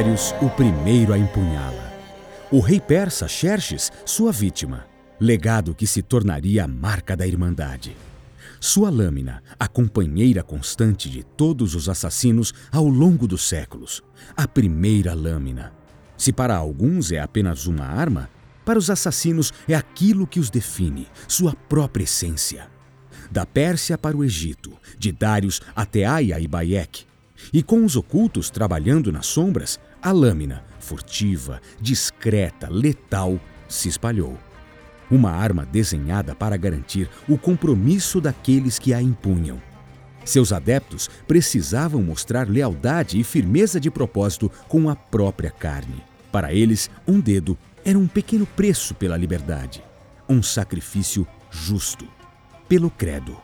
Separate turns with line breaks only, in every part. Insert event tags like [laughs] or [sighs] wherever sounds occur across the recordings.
Darius, o primeiro a empunhá-la. O rei persa Xerxes, sua vítima. Legado que se tornaria a marca da Irmandade. Sua lâmina, a companheira constante de todos os assassinos ao longo dos séculos. A primeira lâmina. Se para alguns é apenas uma arma, para os assassinos é aquilo que os define, sua própria essência. Da Pérsia para o Egito, de Darius até Aia e Bayek. E com os ocultos trabalhando nas sombras, a lâmina, furtiva, discreta, letal, se espalhou uma arma desenhada para garantir o compromisso daqueles que a impunham. Seus adeptos precisavam mostrar lealdade e firmeza de propósito com a própria carne. Para eles, um dedo era um pequeno preço pela liberdade, um sacrifício justo, pelo credo.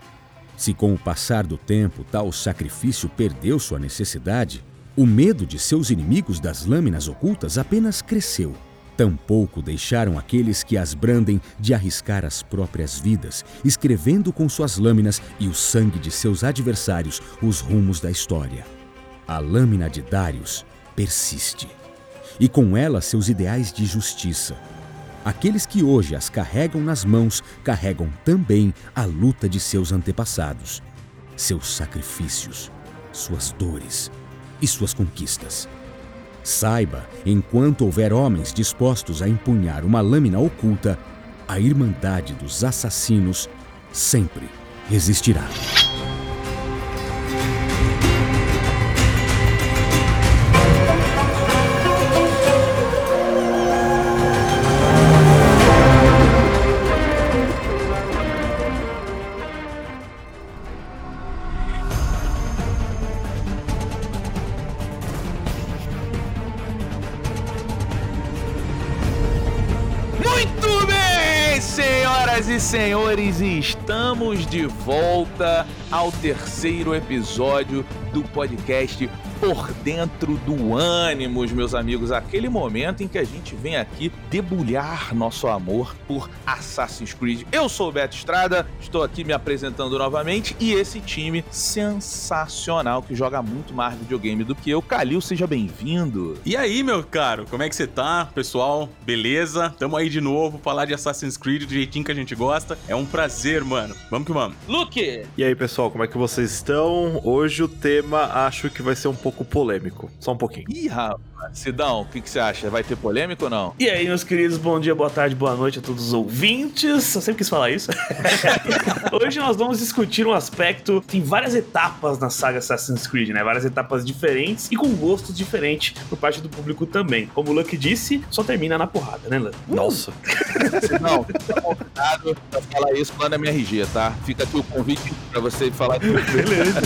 Se com o passar do tempo tal sacrifício perdeu sua necessidade, o medo de seus inimigos das lâminas ocultas apenas cresceu. Tampouco deixaram aqueles que as brandem de arriscar as próprias vidas, escrevendo com suas lâminas e o sangue de seus adversários os rumos da história. A lâmina de Darius persiste, e com ela seus ideais de justiça. Aqueles que hoje as carregam nas mãos carregam também a luta de seus antepassados, seus sacrifícios, suas dores e suas conquistas. Saiba, enquanto houver homens dispostos a empunhar uma lâmina oculta, a Irmandade dos Assassinos sempre resistirá.
Senhores, estamos de volta ao terceiro episódio do podcast por dentro do ânimos, meus amigos, aquele momento em que a gente vem aqui debulhar nosso amor por Assassin's Creed. Eu sou o Beto Estrada, estou aqui me apresentando novamente e esse time sensacional que joga muito mais videogame do que eu. Calil, seja bem-vindo.
E aí, meu caro, como é que você tá, pessoal? Beleza? Tamo aí de novo, falar de Assassin's Creed do jeitinho que a gente gosta. É um prazer, mano. Vamos que vamos.
Luke!
E aí, pessoal, como é que vocês estão? Hoje o tema acho que vai ser um pouco polêmico. Só um pouquinho.
Ih, rapaz. Sidão, o que, que você acha? Vai ter polêmica ou não?
E aí, meus queridos, bom dia, boa tarde, boa noite a todos os ouvintes. Eu sempre quis falar isso. [laughs] Hoje nós vamos discutir um aspecto. Tem várias etapas na saga Assassin's Creed, né? Várias etapas diferentes e com gostos diferentes por parte do público também. Como o Luck disse, só termina na porrada, né, Luck?
Nossa.
Sidão, tá convidado pra falar isso lá na minha RG, tá? Fica aqui o convite pra você falar. [laughs]
Beleza.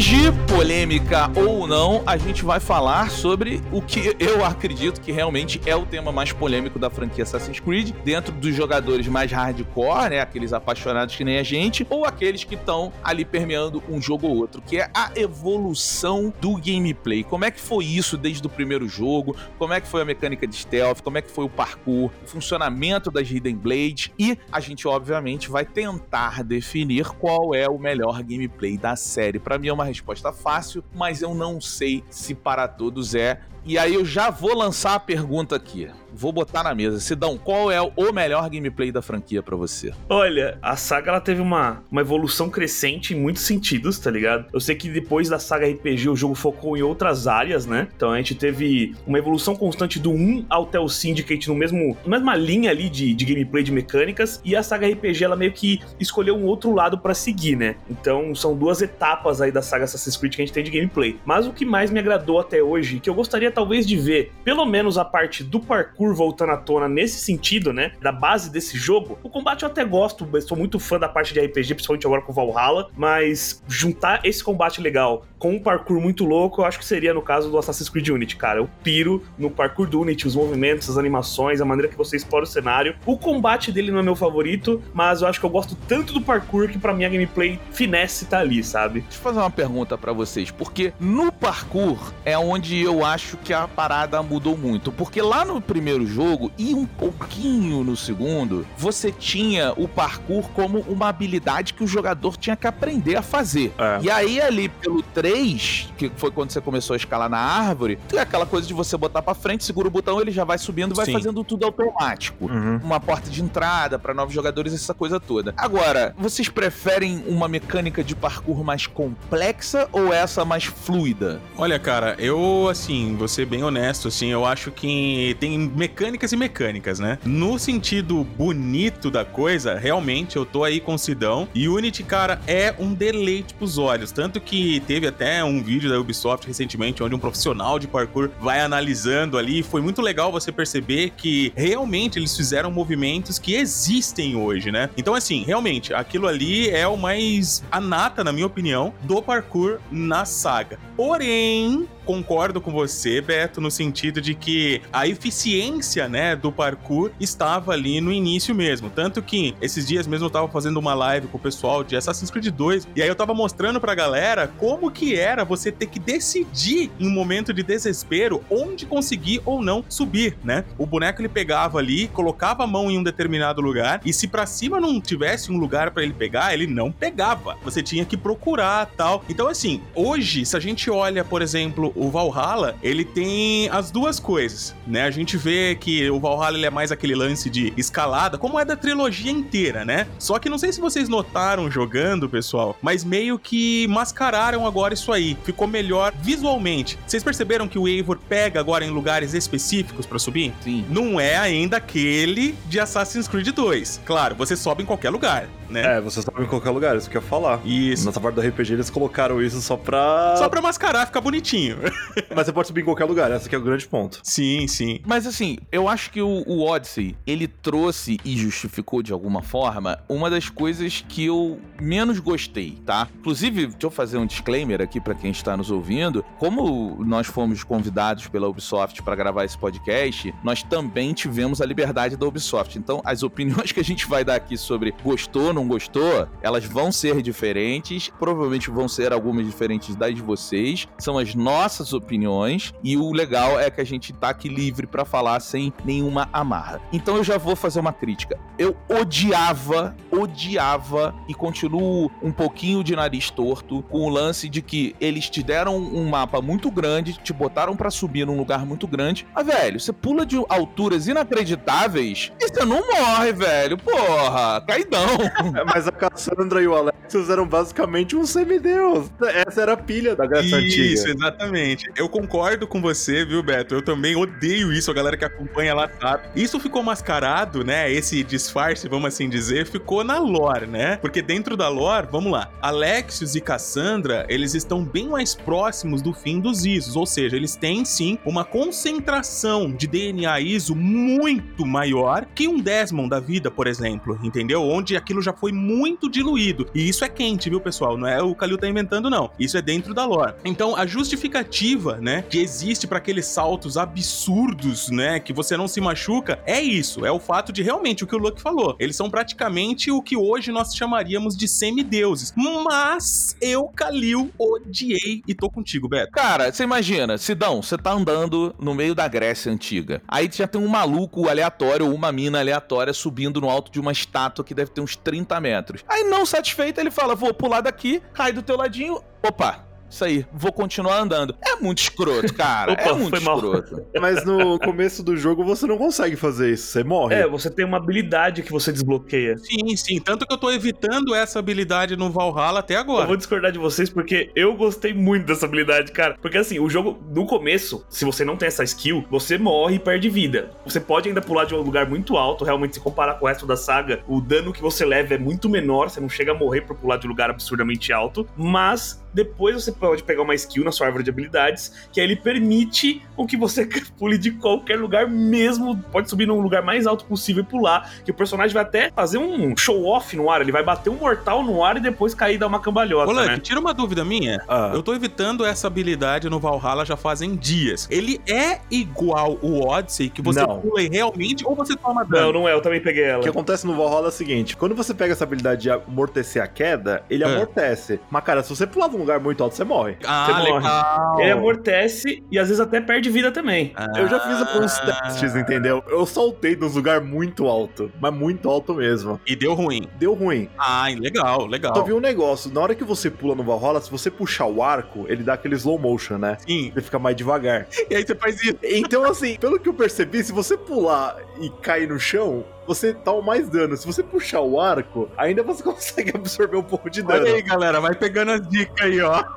Hoje, polêmica ou não, a gente vai falar sobre o que eu acredito que realmente é o tema mais polêmico da franquia Assassin's Creed, dentro dos jogadores mais hardcore, né, aqueles apaixonados que nem a gente, ou aqueles que estão ali permeando um jogo ou outro, que é a evolução do gameplay. Como é que foi isso desde o primeiro jogo? Como é que foi a mecânica de stealth? Como é que foi o parkour? O funcionamento das Hidden Blades? E a gente, obviamente, vai tentar definir qual é o melhor gameplay da série para mim é uma resposta fácil, mas eu não sei se para todos é. E aí eu já vou lançar a pergunta aqui vou botar na mesa. Sidão, qual é o melhor gameplay da franquia para você?
Olha, a saga ela teve uma, uma evolução crescente em muitos sentidos, tá ligado? Eu sei que depois da saga RPG o jogo focou em outras áreas, né? Então a gente teve uma evolução constante do 1 até o Syndicate no mesmo, mesma linha ali de, de gameplay de mecânicas, e a saga RPG ela meio que escolheu um outro lado para seguir, né? Então são duas etapas aí da saga Assassin's Creed que a gente tem de gameplay. Mas o que mais me agradou até hoje, que eu gostaria talvez de ver, pelo menos a parte do parkour parkour voltando à tona nesse sentido, né? Da base desse jogo. O combate eu até gosto, sou muito fã da parte de RPG, principalmente agora com Valhalla, mas juntar esse combate legal com um parkour muito louco, eu acho que seria no caso do Assassin's Creed Unity, cara. Eu piro no parkour do Unity, os movimentos, as animações, a maneira que você explora o cenário. O combate dele não é meu favorito, mas eu acho que eu gosto tanto do parkour que para mim a gameplay finesse tá ali, sabe?
Deixa eu fazer uma pergunta para vocês, porque no parkour é onde eu acho que a parada mudou muito. Porque lá no primeiro jogo e um pouquinho no segundo, você tinha o parkour como uma habilidade que o jogador tinha que aprender a fazer.
É.
E aí, ali pelo 3, que foi quando você começou a escalar na árvore, tem aquela coisa de você botar pra frente, segura o botão, ele já vai subindo, vai
Sim.
fazendo tudo automático
Uhum.
uma porta de entrada para novos jogadores, essa coisa toda. Agora, vocês preferem uma mecânica de parkour mais complexa ou essa mais fluida?
Olha, cara, eu, assim, vou ser bem honesto, assim, eu acho que tem mecânicas e mecânicas, né? No sentido bonito da coisa, realmente, eu tô aí com o Sidão. E Unity, cara, é um deleite pros olhos. Tanto que teve até um vídeo da Ubisoft recentemente, onde um profissional de parkour vai analisando ali. Foi muito legal você perceber que realmente eles fizeram movimentos que existem hoje, né? Então, assim, realmente, aquilo ali é o mais a nata, na minha opinião, do parkour na saga. Porém, concordo com você, Beto, no sentido de que a eficiência, né, do parkour estava ali no início mesmo. Tanto que esses dias mesmo eu tava fazendo uma live com o pessoal de Assassin's Creed 2 e aí eu tava mostrando pra galera como que era você ter que decidir em um momento de desespero onde conseguir ou não subir, né? O boneco ele pegava ali, colocava a mão em um determinado lugar e se pra cima não tivesse um lugar pra ele pegar, ele não pegava. Você tinha que procurar, tal. Então assim, hoje se a gente olha, por exemplo, o Valhalla, ele tem as duas coisas, né? A gente vê que o Valhalla ele é mais aquele lance de escalada, como é da trilogia inteira, né? Só que não sei se vocês notaram jogando, pessoal, mas meio que mascararam agora isso aí. Ficou melhor visualmente. Vocês perceberam que o Eivor pega agora em lugares específicos pra subir?
Sim.
Não é ainda aquele de Assassin's Creed 2. Claro, você sobe em qualquer lugar, né?
É, você sabe em qualquer lugar, isso que eu ia falar.
Isso.
Nessa parte do RPG eles colocaram isso só pra.
Só pra mascarar, ficar bonitinho. [laughs]
Mas você pode subir em qualquer lugar, esse que é o grande ponto.
sim, sim.
Mas assim, eu acho que o, o Odyssey, ele trouxe e justificou de alguma forma uma das coisas que eu menos gostei, tá? Inclusive, deixa eu fazer um disclaimer aqui pra quem está nos ouvindo. Como nós fomos convidados pela Ubisoft pra gravar esse podcast, nós também tivemos a liberdade da Ubisoft. Então, as opiniões que a gente vai dar aqui sobre gostou, não gostou, elas vão ser diferentes, provavelmente vão ser algumas diferentes das de vocês. São as nossas opiniões e o legal é que a gente tá aqui livre pra falar sem nenhuma amarra. Então eu já vou fazer uma crítica. Eu odiava, odiava e continuo um pouquinho de nariz torto com o lance de que eles te deram um mapa muito grande, te botaram pra subir num lugar muito grande. Mas, velho, você pula de alturas inacreditáveis e você não morre, velho. Porra, caidão. [laughs]
É, mas a Cassandra e o Alexis eram basicamente um semideus. Essa era a pilha da Grécia
Isso,
Antiga.
exatamente. Eu concordo com você, viu, Beto? Eu também odeio isso, a galera que acompanha lá sabe. Isso ficou mascarado, né? Esse disfarce, vamos assim dizer, ficou na lore, né? Porque dentro da lore, vamos lá, Alexios e Cassandra, eles estão bem mais próximos do fim dos ISOs, ou seja, eles têm sim uma concentração de DNA ISO muito maior que um Desmond da vida, por exemplo, entendeu? Onde aquilo já foi muito diluído. E isso é quente, viu, pessoal? Não é o Kalil tá inventando, não. Isso é dentro da lore. Então, a justificativa, né, que existe para aqueles saltos absurdos, né, que você não se machuca, é isso. É o fato de realmente o que o Luke falou. Eles são praticamente o que hoje nós chamaríamos de semideuses. Mas eu, Kalil, odiei e tô contigo, Beto.
Cara, você imagina, Sidão, você tá andando no meio da Grécia Antiga. Aí já tem um maluco aleatório uma mina aleatória subindo no alto de uma estátua que deve ter uns 30 metros. Aí, não satisfeito, ele fala: vou pular daqui, cai do teu ladinho. Opa, isso aí, vou continuar andando. É muito escroto, cara.
Opa,
é muito
foi mal.
escroto. [laughs]
Mas no começo do jogo você não consegue fazer isso, você morre.
É, você tem uma habilidade que você desbloqueia.
Sim, sim. Tanto que eu tô evitando essa habilidade no Valhalla até
Eu
agora.
vou discordar de vocês porque eu gostei muito dessa habilidade, cara. Porque assim, o jogo, no começo, se você não tem essa skill, você morre e perde vida. Você pode ainda pular de um lugar muito alto, realmente, se comparar com o resto da saga, o dano que você leva é muito menor, você não chega a morrer por pular de um lugar absurdamente alto, mas depois você pode pegar uma skill na sua árvore de habilidades, que aí ele permite com que você [laughs] pule de qualquer lugar mesmo, pode subir num lugar mais alto possível e pular, que o personagem vai até fazer um show-off no ar, ele vai bater um mortal no ar e depois cair e dar uma cambalhota,
Ô, Luck,
né?
tira uma dúvida minha.
Ah.
Eu tô evitando essa habilidade no Valhalla já fazem dias. Ele é igual o Odyssey, que você
Não.
pula e realmente, ou você toma
Não,
dano?
não é, eu também peguei
O
ela.
que acontece no Valhalla é o seguinte: quando você pega essa habilidade de amortecer a queda, ele
É.
amortece. Mas, cara, se você pular de lugar muito alto, você morre.
Ah,
Você morre.
legal.
Ele amortece e às vezes até perde vida também.
Eu já fiz alguns
Ah.
testes, entendeu? Eu soltei nos lugar muito alto, mas muito alto mesmo.
E deu ruim.
Deu ruim.
Ah, legal, legal.
Só vi um negócio, na hora que você pula no Valhalla, se você puxar o arco, ele dá aquele slow motion, né?
Sim.
Ele fica mais devagar. [laughs]
E aí você faz isso.
Então, assim, pelo que eu percebi, se você pular e cair no chão, você toma mais dano. Se você puxar o arco, ainda você [laughs] consegue absorver um pouco de dano.
Olha aí, galera, vai pegando as dicas aí, ó. [laughs]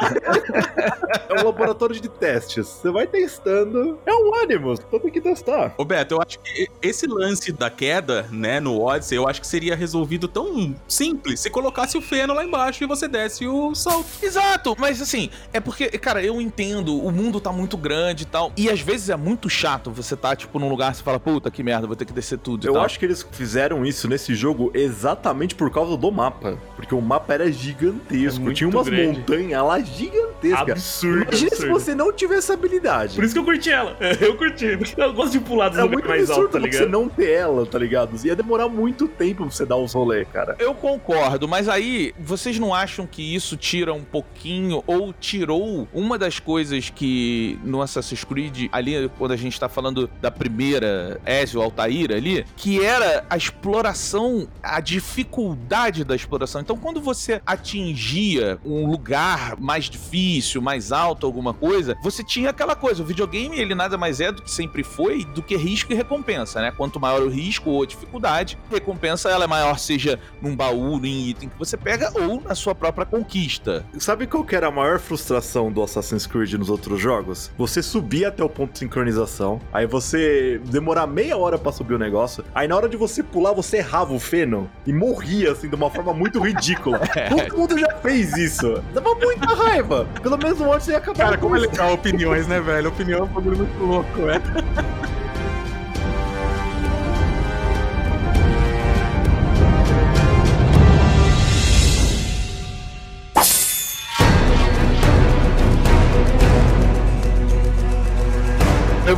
É um laboratório de testes. Você vai testando. É um Animus, então tem que testar.
Ô Beto, eu acho que esse lance da queda, né, no Odyssey, eu acho que seria resolvido tão simples se colocasse o feno lá embaixo e você desce o salto.
Exato, mas assim, é porque, cara, eu entendo, o mundo tá muito grande e tal. E às vezes é muito chato você tá, tipo, num lugar e você fala, puta que merda, vou ter que descer tudo e
Eu
tal.
acho que eles fizeram isso nesse jogo exatamente por causa do mapa. Porque o mapa era gigantesco.
É
Tinha umas
grande.
montanhas lá gigantescas.
Absurdo.
Imagina se
absurdo.
você não tivesse essa habilidade.
Por isso que eu curti ela. [laughs] Eu curti. Eu gosto de pular dos
É
lugares
muito
mais
absurdo
altos, tá
você
ligado?
não ter ela, tá ligado? Ia demorar muito tempo pra você dar os rolê, cara.
Eu concordo, mas aí vocês não acham que isso tira um pouquinho ou tirou uma das coisas que no Assassin's Creed, ali quando a gente tá falando da primeira Ezio Altair ali, que era a exploração, a dificuldade da exploração. Então quando você atingia um lugar mais difícil, mais alto, alguma coisa, você tinha aquela coisa, o videogame ele nada mais é do que sempre foi do que risco e recompensa, né? Quanto maior o risco ou a dificuldade, a recompensa ela é maior, seja num baú, em item que você pega ou na sua própria conquista.
Sabe qual que era a maior frustração do Assassin's Creed nos outros jogos? Você subia até o ponto de sincronização, aí você demorar meia hora pra subir o negócio, aí na hora de você pular, você errava o feno e morria, assim, de uma forma muito ridícula. [laughs] Todo mundo já fez isso. Dava muita raiva. Pelo menos o Odyssey ia acabar
Cara,
com
como é legal opiniões, né, velho? Opinião é um bagulho muito louco, velho. [laughs]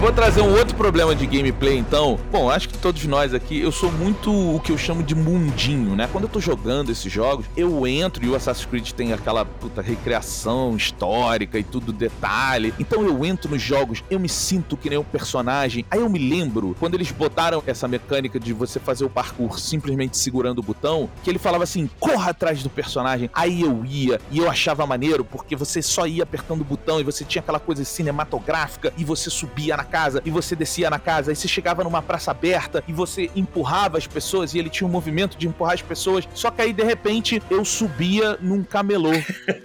vou trazer um outro problema de gameplay, então. Bom, acho que todos nós aqui, eu sou muito o que eu chamo de mundinho, né? Quando eu tô jogando esses jogos, eu entro e o Assassin's Creed tem aquela puta recreação histórica e tudo detalhe. Então eu entro nos jogos, eu me sinto que nem um personagem. Aí eu me lembro quando eles botaram essa mecânica de você fazer o parkour simplesmente segurando o botão, que ele falava assim: corra atrás do personagem. Aí eu ia e eu achava maneiro porque você só ia apertando o botão e você tinha aquela coisa cinematográfica e você subia na casa e você descia na casa e você chegava numa praça aberta e você empurrava as pessoas e ele tinha um movimento de empurrar as pessoas. Só que aí de repente eu subia num camelô.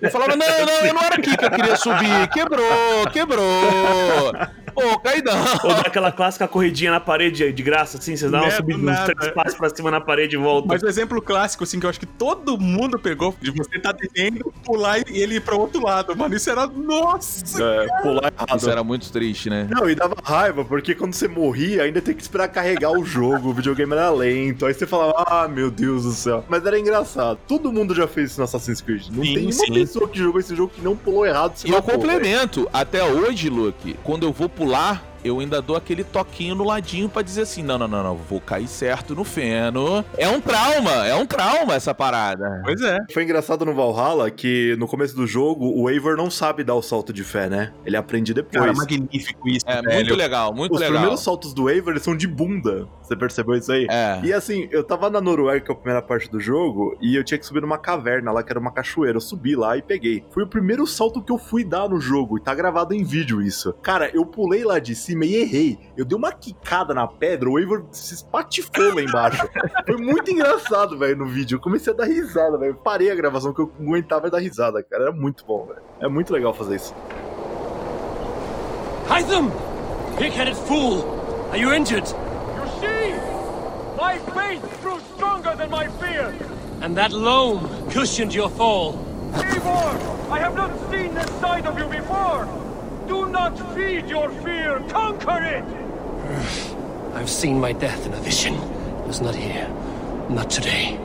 Eu falava: não, não, não era aqui que eu queria subir. Quebrou, quebrou. Pô, cai não.
Ou dá aquela clássica corridinha na parede de graça, assim, você dá uma
Né,
subida
do
uns três passos pra cima na parede e volta.
Mas o exemplo clássico, assim, que eu acho que todo mundo pegou, de você tá descendo, pular e ele ir pra outro lado, mano. Isso era. Nossa!
É, pular errado.
Isso era muito triste, né?
Não, e dava raiva, porque quando você morria, ainda tem que esperar carregar o jogo, o videogame era lento, aí você falava, ah, meu Deus do céu. Mas era engraçado. Todo mundo já fez isso no Assassin's Creed. Não
Sim,
tem uma
sim.
pessoa que jogou esse jogo que não pulou errado.
E eu
velho.
complemento, até hoje, Luke, quando eu vou pular, eu ainda dou aquele toquinho no ladinho pra dizer assim: não, não, não, não, vou cair certo no feno. É um trauma, é um trauma essa parada.
Pois é.
Foi engraçado no Valhalla que no começo do jogo o Eivor não sabe dar o salto de fé, né? Ele aprende depois.
Cara, magnífico isso,
É
velho.
muito legal, muito
Os
legal.
primeiros saltos do Eivor eles são de bunda. Você percebeu isso aí?
É.
E assim, eu tava na Noruega, que é a primeira parte do jogo, e eu tinha que subir numa caverna lá, que era uma cachoeira. Eu subi lá e peguei. Foi o primeiro salto que eu fui dar no jogo, e tá gravado em vídeo isso. Cara, eu pulei lá de cima e errei. Eu dei uma quicada na pedra, o Eivor se espatifou lá embaixo. [laughs] Foi muito engraçado, velho, no vídeo. Eu comecei a dar risada, velho. Parei a gravação que eu aguentava dar risada, cara. Era muito bom, velho. É muito legal fazer isso.
Hytham! Pig-headed fool! Are you injured?
You see? My faith grew stronger than my fear.
And that loam cushioned your fall.
Eivor, I have not seen this side of you before. Do not feed your fear. Conquer it. [sighs]
I've seen my death in a vision. It was not here. Not today.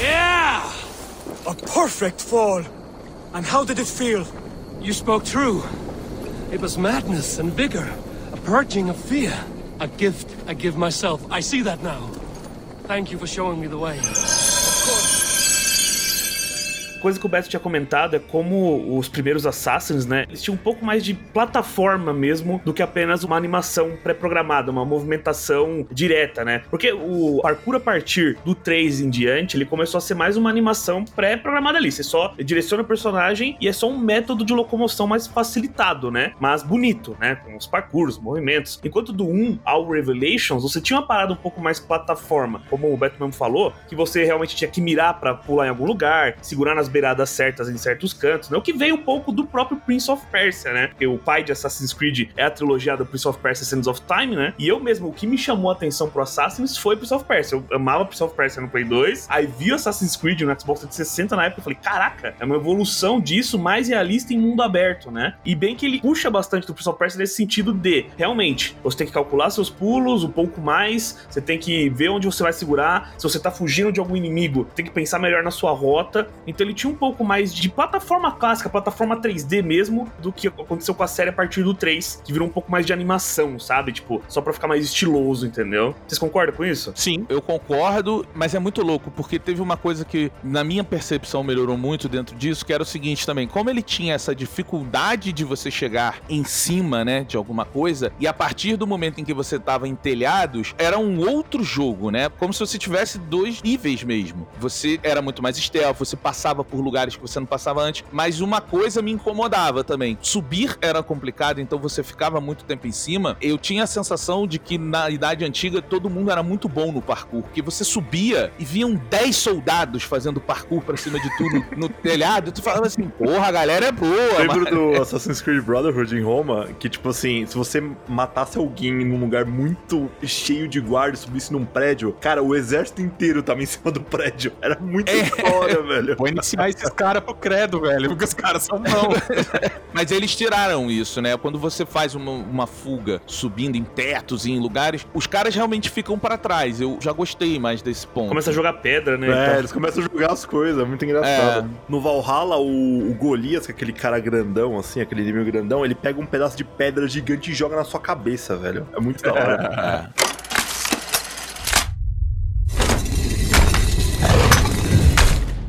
Yeah!
A perfect fall. And how did it feel?
You spoke true. It was madness and vigor, a purging of fear. A gift I give myself. I see that now. Thank you for showing me the way.
Coisa que o Beto tinha comentado é como os primeiros Assassins, né? Eles tinham um pouco mais de plataforma mesmo do que apenas uma animação pré-programada, uma movimentação direta, né? Porque o parkour a partir do 3 em diante, ele começou a ser mais uma animação pré-programada ali. Você só direciona o personagem e é só um método de locomoção mais facilitado, né? Mas bonito, né? Com os parkours, movimentos. Enquanto do 1 ao Revelations, você tinha uma parada um pouco mais plataforma, como o Beto mesmo falou, que você realmente tinha que mirar para pular em algum lugar, segurar nas beiradas certas em certos cantos, né? O que veio um pouco do próprio Prince of Persia, né? Porque o pai de Assassin's Creed é a trilogia do Prince of Persia Sands of Time, né? E eu mesmo, o que me chamou a atenção pro Assassin's foi Prince of Persia. Eu amava Prince of Persia no Play 2, aí vi Assassin's Creed no Xbox 360 na época e falei, caraca, é uma evolução disso mais realista em mundo aberto, né? E bem que ele puxa bastante do Prince of Persia nesse sentido de, realmente, você tem que calcular seus pulos um pouco mais, você tem que ver onde você vai segurar, se você tá fugindo de algum inimigo, tem que pensar melhor na sua rota. Então ele tinha um pouco mais de plataforma clássica, plataforma 3D mesmo, do que aconteceu com a série a partir do 3, que virou um pouco mais de animação, sabe? Tipo, só pra ficar mais estiloso, entendeu? Vocês concordam com isso?
Sim, eu concordo, mas é muito louco, porque teve uma coisa que, na minha percepção, melhorou muito dentro disso, que era o seguinte também: como ele tinha essa dificuldade de você chegar em cima, né, de alguma coisa, e a partir do momento em que você tava em telhados, era um outro jogo, né? Como se você tivesse dois níveis mesmo. Você era muito mais stealth, você passava por lugares que você não passava antes, mas uma coisa me incomodava também. Subir era complicado, então você ficava muito tempo em cima. Eu tinha a sensação de que na idade antiga todo mundo era muito bom no parkour, porque você subia e viam 10 soldados fazendo parkour pra cima de tudo no telhado, e tu falava assim, porra, a galera é boa.
Lembro
mas...
do Assassin's Creed Brotherhood em Roma, que tipo assim, se você matasse alguém num lugar muito cheio de guardas, subisse num prédio, cara, o exército inteiro tava em cima do prédio. Era muito
É.
velho.
Vou ensinar esses caras pro credo, velho, porque os caras são bons. [laughs]
Mas eles tiraram isso, né? Quando você faz uma, uma fuga subindo em tetos e em lugares, os caras realmente ficam pra trás. Eu já gostei mais desse ponto.
Começa a jogar pedra, né?
É,
Então-
eles começam a jogar as coisas, é muito engraçado. No Valhalla, o, o Golias, que é aquele cara grandão, assim, aquele inimigo grandão, ele pega um pedaço de pedra gigante e joga na sua cabeça, velho. É muito da hora. [laughs]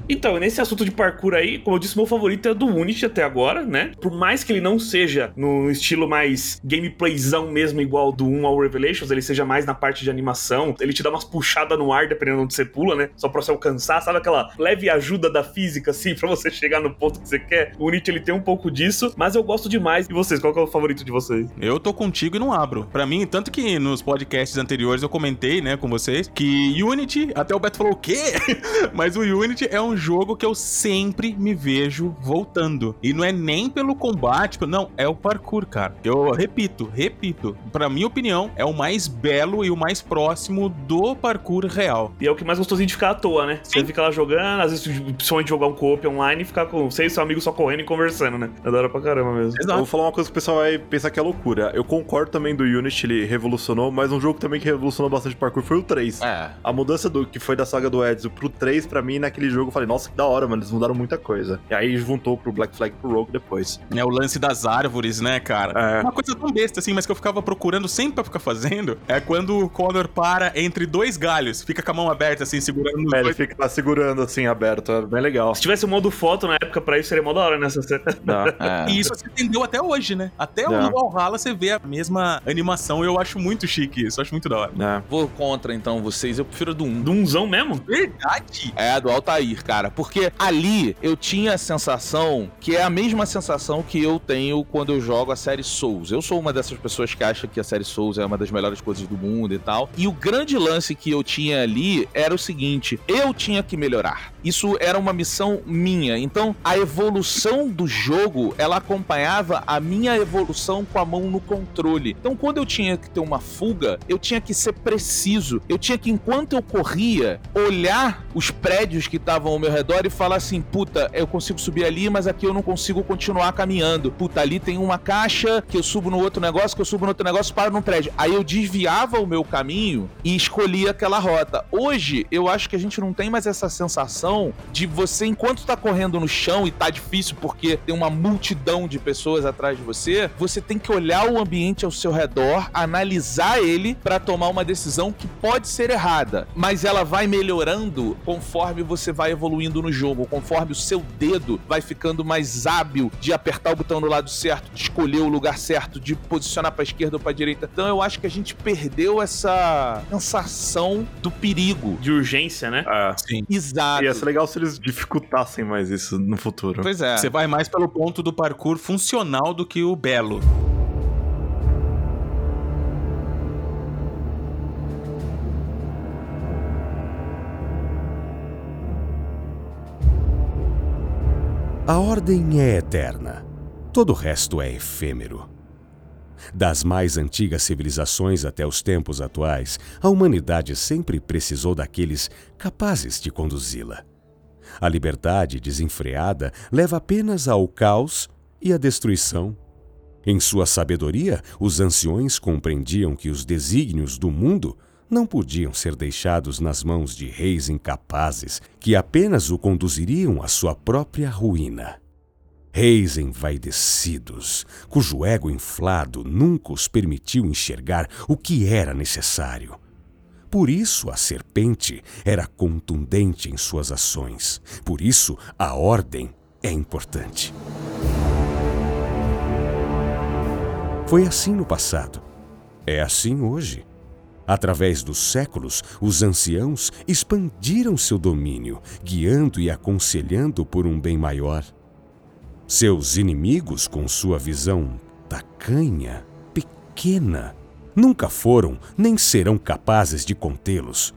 Então, nesse assunto de parkour aí, como eu disse, meu favorito é do Unity até agora, né? Por mais que ele não seja no estilo mais gameplayzão mesmo, igual do 1 ao Revelations, ele seja mais na parte de animação, ele te dá umas puxadas no ar dependendo de onde você pula, né? Só pra você alcançar, sabe aquela leve ajuda da física, assim, [laughs] pra você chegar no ponto que você quer? O Unity, ele tem um pouco disso, mas eu gosto demais. E vocês, qual que é o favorito de vocês?
Eu tô contigo e não abro. Pra mim, tanto que nos podcasts anteriores eu comentei, né, com vocês, que Unity, até o Beto falou o quê? [laughs] Mas o Unity é um jogo que eu sempre me vejo voltando. E não é nem pelo combate, não, é o parkour, cara. Eu repito, repito. Pra minha opinião, é o mais belo e o mais próximo do parkour real.
E é o que mais gostosinho de ficar à toa, né? Você fica lá jogando, às vezes sonha de jogar um co-op online e ficar com e seu amigo só correndo e conversando, né? É da hora pra caramba mesmo.
Eu vou falar uma coisa que o pessoal vai pensar que é loucura. Eu concordo também do Unity, ele revolucionou, mas um jogo também que revolucionou bastante o parkour foi o 3.
É.
A mudança do que foi da saga do Ezio pro 3, pra mim, naquele jogo, eu falei, nossa, que da hora, mano, eles mudaram muita coisa. E aí juntou pro Black Flag e pro Rogue depois.
É o lance das árvores, né, cara?
É.
Uma coisa tão besta assim, mas que eu ficava procurando sempre pra ficar fazendo, é quando o Connor para entre dois galhos, fica com a mão aberta assim, segurando
É, ele
dois.
fica lá segurando assim, aberto, é bem legal.
Se tivesse um modo foto na época pra isso, seria mó da hora nessa [laughs] cena.
Dá.
É.
E isso se entendeu até hoje, né? Até
É.
o Valhalla você vê a mesma animação, eu acho muito chique isso, eu acho muito da hora.
É.
Vou contra, então, vocês. Eu prefiro do 1.
Dunzão mesmo?
Verdade!
É do Altair, cara. Porque ali eu tinha a sensação que é a mesma sensação que eu tenho quando eu jogo a série Souls. Eu sou uma dessas pessoas que acha que a série Souls é uma das melhores coisas do mundo e tal. E o grande lance que eu tinha ali era o seguinte: eu tinha que melhorar. Isso era uma missão minha. Então, a evolução do jogo, ela acompanhava a minha evolução com a mão no controle. Então, quando eu tinha que ter uma fuga, eu tinha que ser preciso. Eu tinha que, enquanto eu corria, olhar os prédios que estavam meu redor e fala assim: puta, eu consigo subir ali, mas aqui eu não consigo continuar caminhando. Puta, ali tem uma caixa que eu subo no outro negócio, que eu subo no outro negócio, paro num prédio. Aí eu desviava o meu caminho e escolhia aquela rota. Hoje, eu acho que a gente não tem mais essa sensação de você, enquanto tá correndo no chão e tá difícil porque tem uma multidão de pessoas atrás de você, você tem que olhar o ambiente ao seu redor, analisar ele para tomar uma decisão que pode ser errada, mas ela vai melhorando conforme você vai evoluindo no jogo, conforme o seu dedo vai ficando mais hábil de apertar o botão no lado certo, de escolher o lugar certo, de posicionar para esquerda ou para direita. Então eu acho que a gente perdeu essa sensação do perigo.
De urgência, né?
É.
Sim. Exato.
Ia ser legal se eles dificultassem mais isso no futuro.
Pois é.
Você vai mais pelo ponto do parkour funcional do que o belo.
A ordem é eterna. Todo o resto é efêmero. Das mais antigas civilizações até os tempos atuais, a humanidade sempre precisou daqueles capazes de conduzi-la. A liberdade desenfreada leva apenas ao caos e à destruição. Em sua sabedoria, os anciões compreendiam que os desígnios do mundo não podiam ser deixados nas mãos de reis incapazes que apenas o conduziriam à sua própria ruína. Reis envaidecidos, cujo ego inflado nunca os permitiu enxergar o que era necessário. Por isso a serpente era contundente em suas ações. Por isso a ordem é importante. Foi assim no passado. É assim hoje. Através dos séculos, os anciãos expandiram seu domínio, guiando e aconselhando por um bem maior. Seus inimigos, com sua visão tacanha, pequena, nunca foram nem serão capazes de contê-los.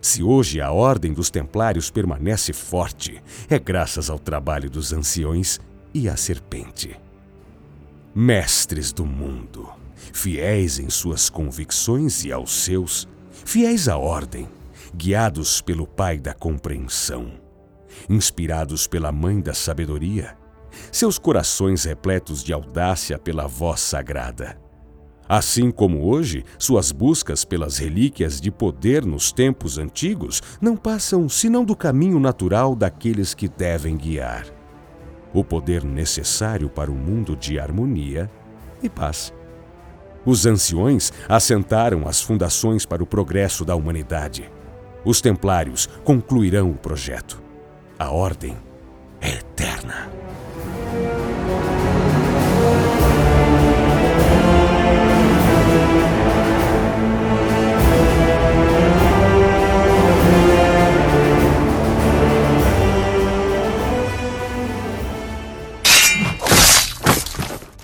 Se hoje a Ordem dos Templários permanece forte, é graças ao trabalho dos anciões e à serpente. Mestres do mundo, fiéis em suas convicções e aos seus, fiéis à Ordem, guiados pelo Pai da compreensão, inspirados pela Mãe da sabedoria, seus corações repletos de audácia pela voz sagrada. Assim como hoje, suas buscas pelas relíquias de poder nos tempos antigos não passam senão do caminho natural daqueles que devem guiar. O poder necessário para um mundo de harmonia e paz. Os anciões assentaram as fundações para o progresso da humanidade. Os templários concluirão o projeto. A ordem é eterna.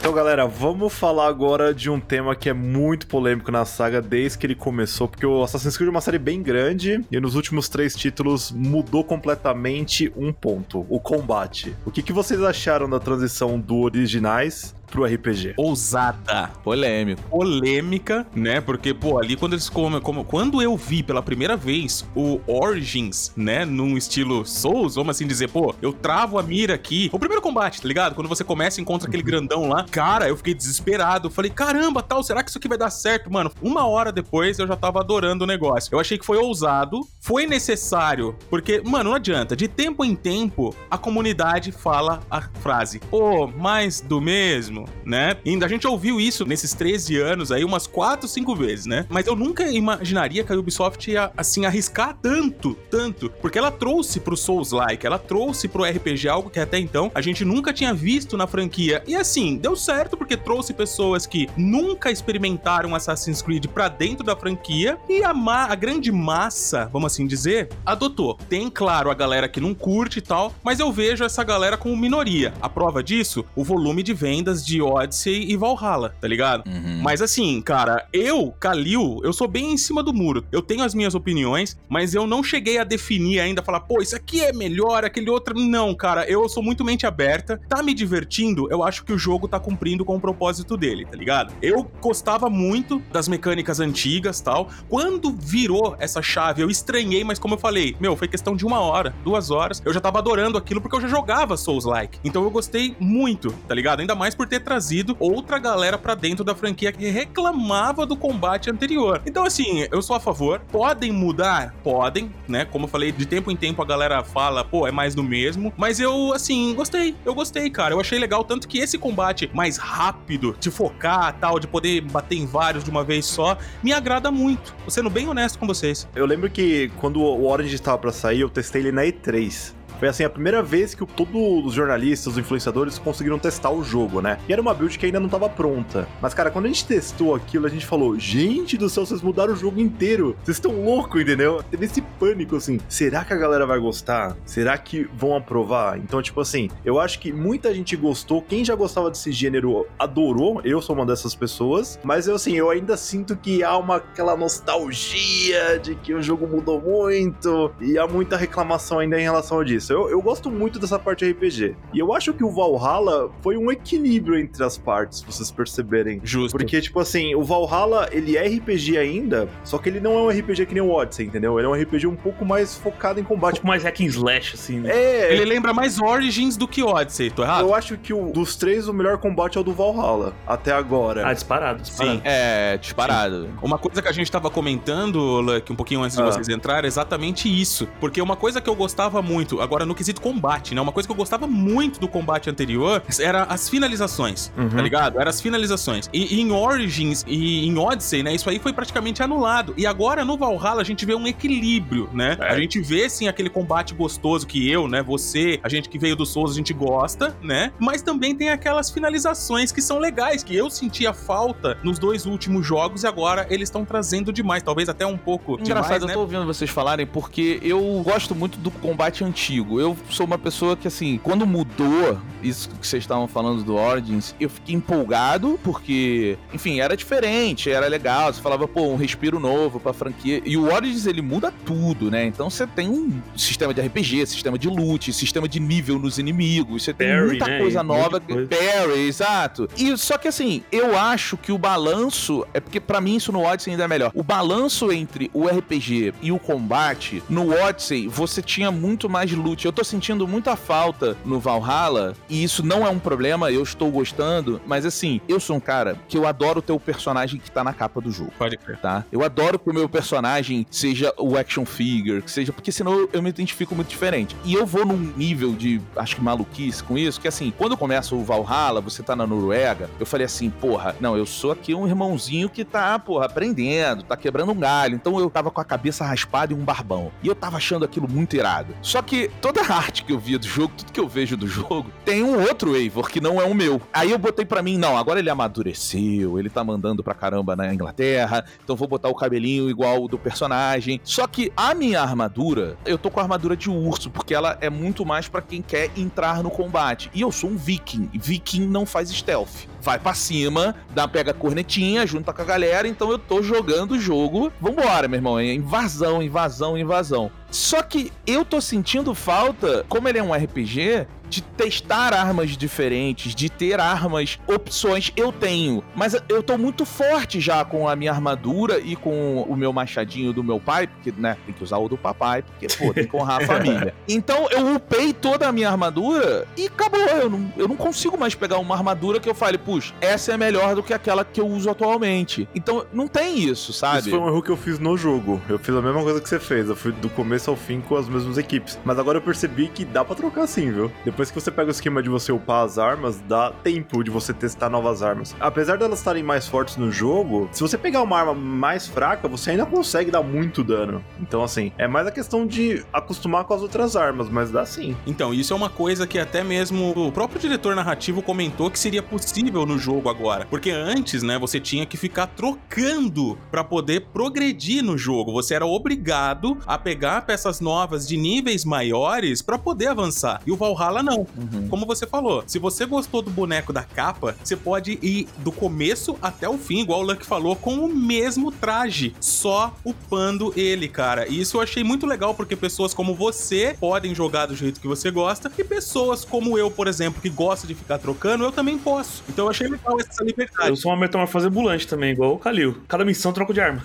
Então, galera, vamos falar agora de um tema que é muito polêmico na saga desde que ele começou, porque o Assassin's Creed é uma série bem grande e nos últimos três títulos mudou completamente um ponto: o combate. O que, que vocês acharam da transição do originais pro RPG?
Ousada.
Polêmico.
polêmica, né? Porque, pô, ali quando eles comem, como quando eu vi pela primeira vez o Origins, né, num estilo Souls, vamos assim dizer, pô, eu travo a mira aqui. O primeiro combate, tá ligado? Quando você começa e encontra aquele grandão lá, cara, eu fiquei desesperado. Eu falei, caramba, tal, será que isso aqui vai dar certo? Mano, uma hora depois eu já tava adorando o negócio. Eu achei que foi ousado, foi necessário, porque, mano, não adianta. De tempo em tempo, a comunidade fala a frase, pô, mais do mesmo, né? E a gente ouviu isso nesses 13 anos aí umas 4, 5 vezes, né? Mas eu nunca imaginaria que a Ubisoft ia, assim, arriscar tanto, tanto, porque ela trouxe pro Souls-like, ela trouxe pro RPG algo que até então a gente nunca tinha visto na franquia. E assim, deu certo porque trouxe pessoas que nunca experimentaram Assassin's Creed pra dentro da franquia e a, a grande massa, vamos assim dizer, adotou. Tem, claro, a galera que não curte e tal, mas eu vejo essa galera como minoria. A prova disso, o volume de vendas de Odyssey e Valhalla, tá ligado?
Uhum.
Mas assim, cara, eu, Kalil, eu sou bem em cima do muro. Eu tenho as minhas opiniões, mas eu não cheguei a definir ainda, falar, pô, isso aqui é melhor, aquele outro. Não, cara, eu sou muito mente aberta. Tá me divertindo, eu acho que o jogo tá cumprindo com o propósito dele, tá ligado? Eu gostava muito das mecânicas antigas tal. Quando virou essa chave, eu estranhei, mas como eu falei, meu, foi questão de uma hora, duas horas. Eu já tava adorando aquilo porque eu já jogava Souls-like. Então eu gostei muito, tá ligado? Ainda mais por ter trazido outra galera pra dentro da franquia que reclamava do combate anterior. Então, assim, eu sou a favor. Podem mudar? Podem, né? Como eu falei, de tempo em tempo a galera fala, pô, é mais do mesmo. Mas eu, assim, gostei. Eu gostei, cara. Eu achei legal, tanto que esse combate mais rápido, de focar tal, de poder bater em vários de uma vez só, me agrada muito. Tô sendo bem honesto com vocês.
Eu lembro que quando o Orange estava pra sair, eu testei ele na E3. Foi assim a primeira vez que todos os jornalistas, os influenciadores conseguiram testar o jogo, né? E era uma build que ainda não tava pronta. Mas, cara, quando a gente testou aquilo, a gente falou: gente do céu, vocês mudaram o jogo inteiro. Vocês estão loucos, entendeu? Teve esse pânico assim: será que a galera vai gostar? Será que vão aprovar? Então, tipo assim, eu acho que muita gente gostou. Quem já gostava desse gênero adorou. Eu sou uma dessas pessoas. Mas eu, assim, eu ainda sinto que há uma aquela nostalgia de que o jogo mudou muito. E há muita reclamação ainda em relação a disso. Eu, eu gosto muito dessa parte RPG. E eu acho que o Valhalla foi um equilíbrio entre as partes, se vocês perceberem.
Justo.
Porque, tipo assim, o Valhalla, ele é RPG ainda, só que ele não é um RPG que nem o Odyssey, entendeu? Ele é um RPG um pouco mais focado em
Um
combate.
pouco mais hack and slash, assim, né?
É,
Ele lembra mais Origins do que Odyssey, tô errado?
eu acho que o, dos três, o melhor combate é o do Valhalla, até agora.
Ah, disparado, disparado.
Sim.
É, disparado.
Uma coisa que a gente tava comentando, Luck, um pouquinho antes de
Ah.
vocês entrarem, é exatamente isso. Porque uma coisa que eu gostava muito, agora no quesito combate, né? Uma coisa que eu gostava muito do combate anterior era as finalizações,
Uhum.
tá ligado? Era as finalizações. E, e em Origins e em Odyssey, né? Isso aí foi praticamente anulado. E agora no Valhalla a gente vê um equilíbrio, né?
É.
A gente vê, sim, aquele combate gostoso que eu, né? Você, a gente que veio do Souls, a gente gosta, né? Mas também tem aquelas finalizações que são legais, que eu sentia falta nos dois últimos jogos e agora eles estão trazendo demais. Talvez até um pouco
Engraçado,
demais,
eu
né?
tô ouvindo vocês falarem porque eu gosto muito do combate antigo. Eu sou uma pessoa que, assim, quando mudou isso que vocês estavam falando do Origins, eu fiquei empolgado porque, enfim, era diferente, era legal. Você falava, pô, um respiro novo pra franquia. E o Origins, ele muda tudo, né? Então você tem um sistema de RPG, sistema de loot, sistema de nível nos inimigos, você tem
Parry,
muita
né?
coisa nova. Parry, exato. E só que assim, eu acho que o balanço é porque pra mim isso no Odyssey ainda é melhor. O balanço entre o RPG e o combate, no Odyssey você tinha muito mais loot. Eu tô sentindo muita falta no Valhalla e isso não é um problema, eu estou gostando, mas assim, eu sou um cara que eu adoro ter o personagem que tá na capa do jogo
Pode crer.
tá? Eu adoro que o meu personagem seja o action figure, que seja, porque senão eu, eu me identifico muito diferente. E eu vou num nível de, acho que maluquice com isso, que assim, quando começa o Valhalla, você tá na Noruega, eu falei assim, porra, não, eu sou aqui um irmãozinho que tá, porra, aprendendo, tá quebrando um galho. Então eu tava com a cabeça raspada e um barbão. E eu tava achando aquilo muito irado. Só que toda a arte que eu via do jogo, tudo que eu vejo do jogo, tem um outro Eivor que não é o meu. Aí eu botei pra mim, não, agora ele amadureceu, ele tá mandando pra caramba na Inglaterra, então vou botar o cabelinho igual o do personagem. Só que a minha armadura, eu tô com a armadura de urso, porque ela é muito mais pra quem quer entrar no combate. E eu sou um viking, e viking não faz stealth. Vai pra cima, dá, pega a cornetinha, junta com a galera, então eu tô jogando o jogo. Vambora, meu irmão, é invasão, invasão, invasão. Só que eu tô sentindo falta, como ele é um RPG, de testar armas diferentes, de ter armas, opções. Eu tenho, mas eu tô muito forte já com a minha armadura e com o meu machadinho do meu pai, porque, né, tem que usar o do papai, porque, pô, tem que honrar a [laughs] família. Então eu upei toda a minha armadura e acabou. Eu não, eu não consigo mais pegar uma armadura que eu fale, puxa, essa é melhor do que aquela que eu uso atualmente. Então não tem isso, sabe?
Isso foi um erro que eu fiz no jogo. Eu fiz a mesma coisa que você fez. Eu fui do começo ao fim com as mesmas equipes. Mas agora eu percebi que dá pra trocar sim, viu? Depois que você pega o esquema de você upar as armas, dá tempo de você testar novas armas. Apesar delas estarem mais fortes no jogo, se você pegar uma arma mais fraca, você ainda consegue dar muito dano. Então, assim, é mais a questão de acostumar com as outras armas, mas dá sim.
Então, isso é uma coisa que até mesmo o próprio diretor narrativo comentou que seria possível no jogo agora. Porque antes, né, você tinha que ficar trocando pra poder progredir no jogo. Você era obrigado a pegar peças novas de níveis maiores pra poder avançar. E o Valhalla não. Como você falou, se você gostou do boneco da capa, você pode ir do começo até o fim, igual o Luck falou, com o mesmo traje, só upando ele, cara. E isso eu achei muito legal, porque pessoas como você podem jogar do jeito que você gosta, e pessoas como eu, por exemplo, que gosta de ficar trocando, eu também posso. Então eu achei legal essa liberdade.
Eu sou uma metamorfose ambulante também, igual o Kalil. Cada missão troco de arma.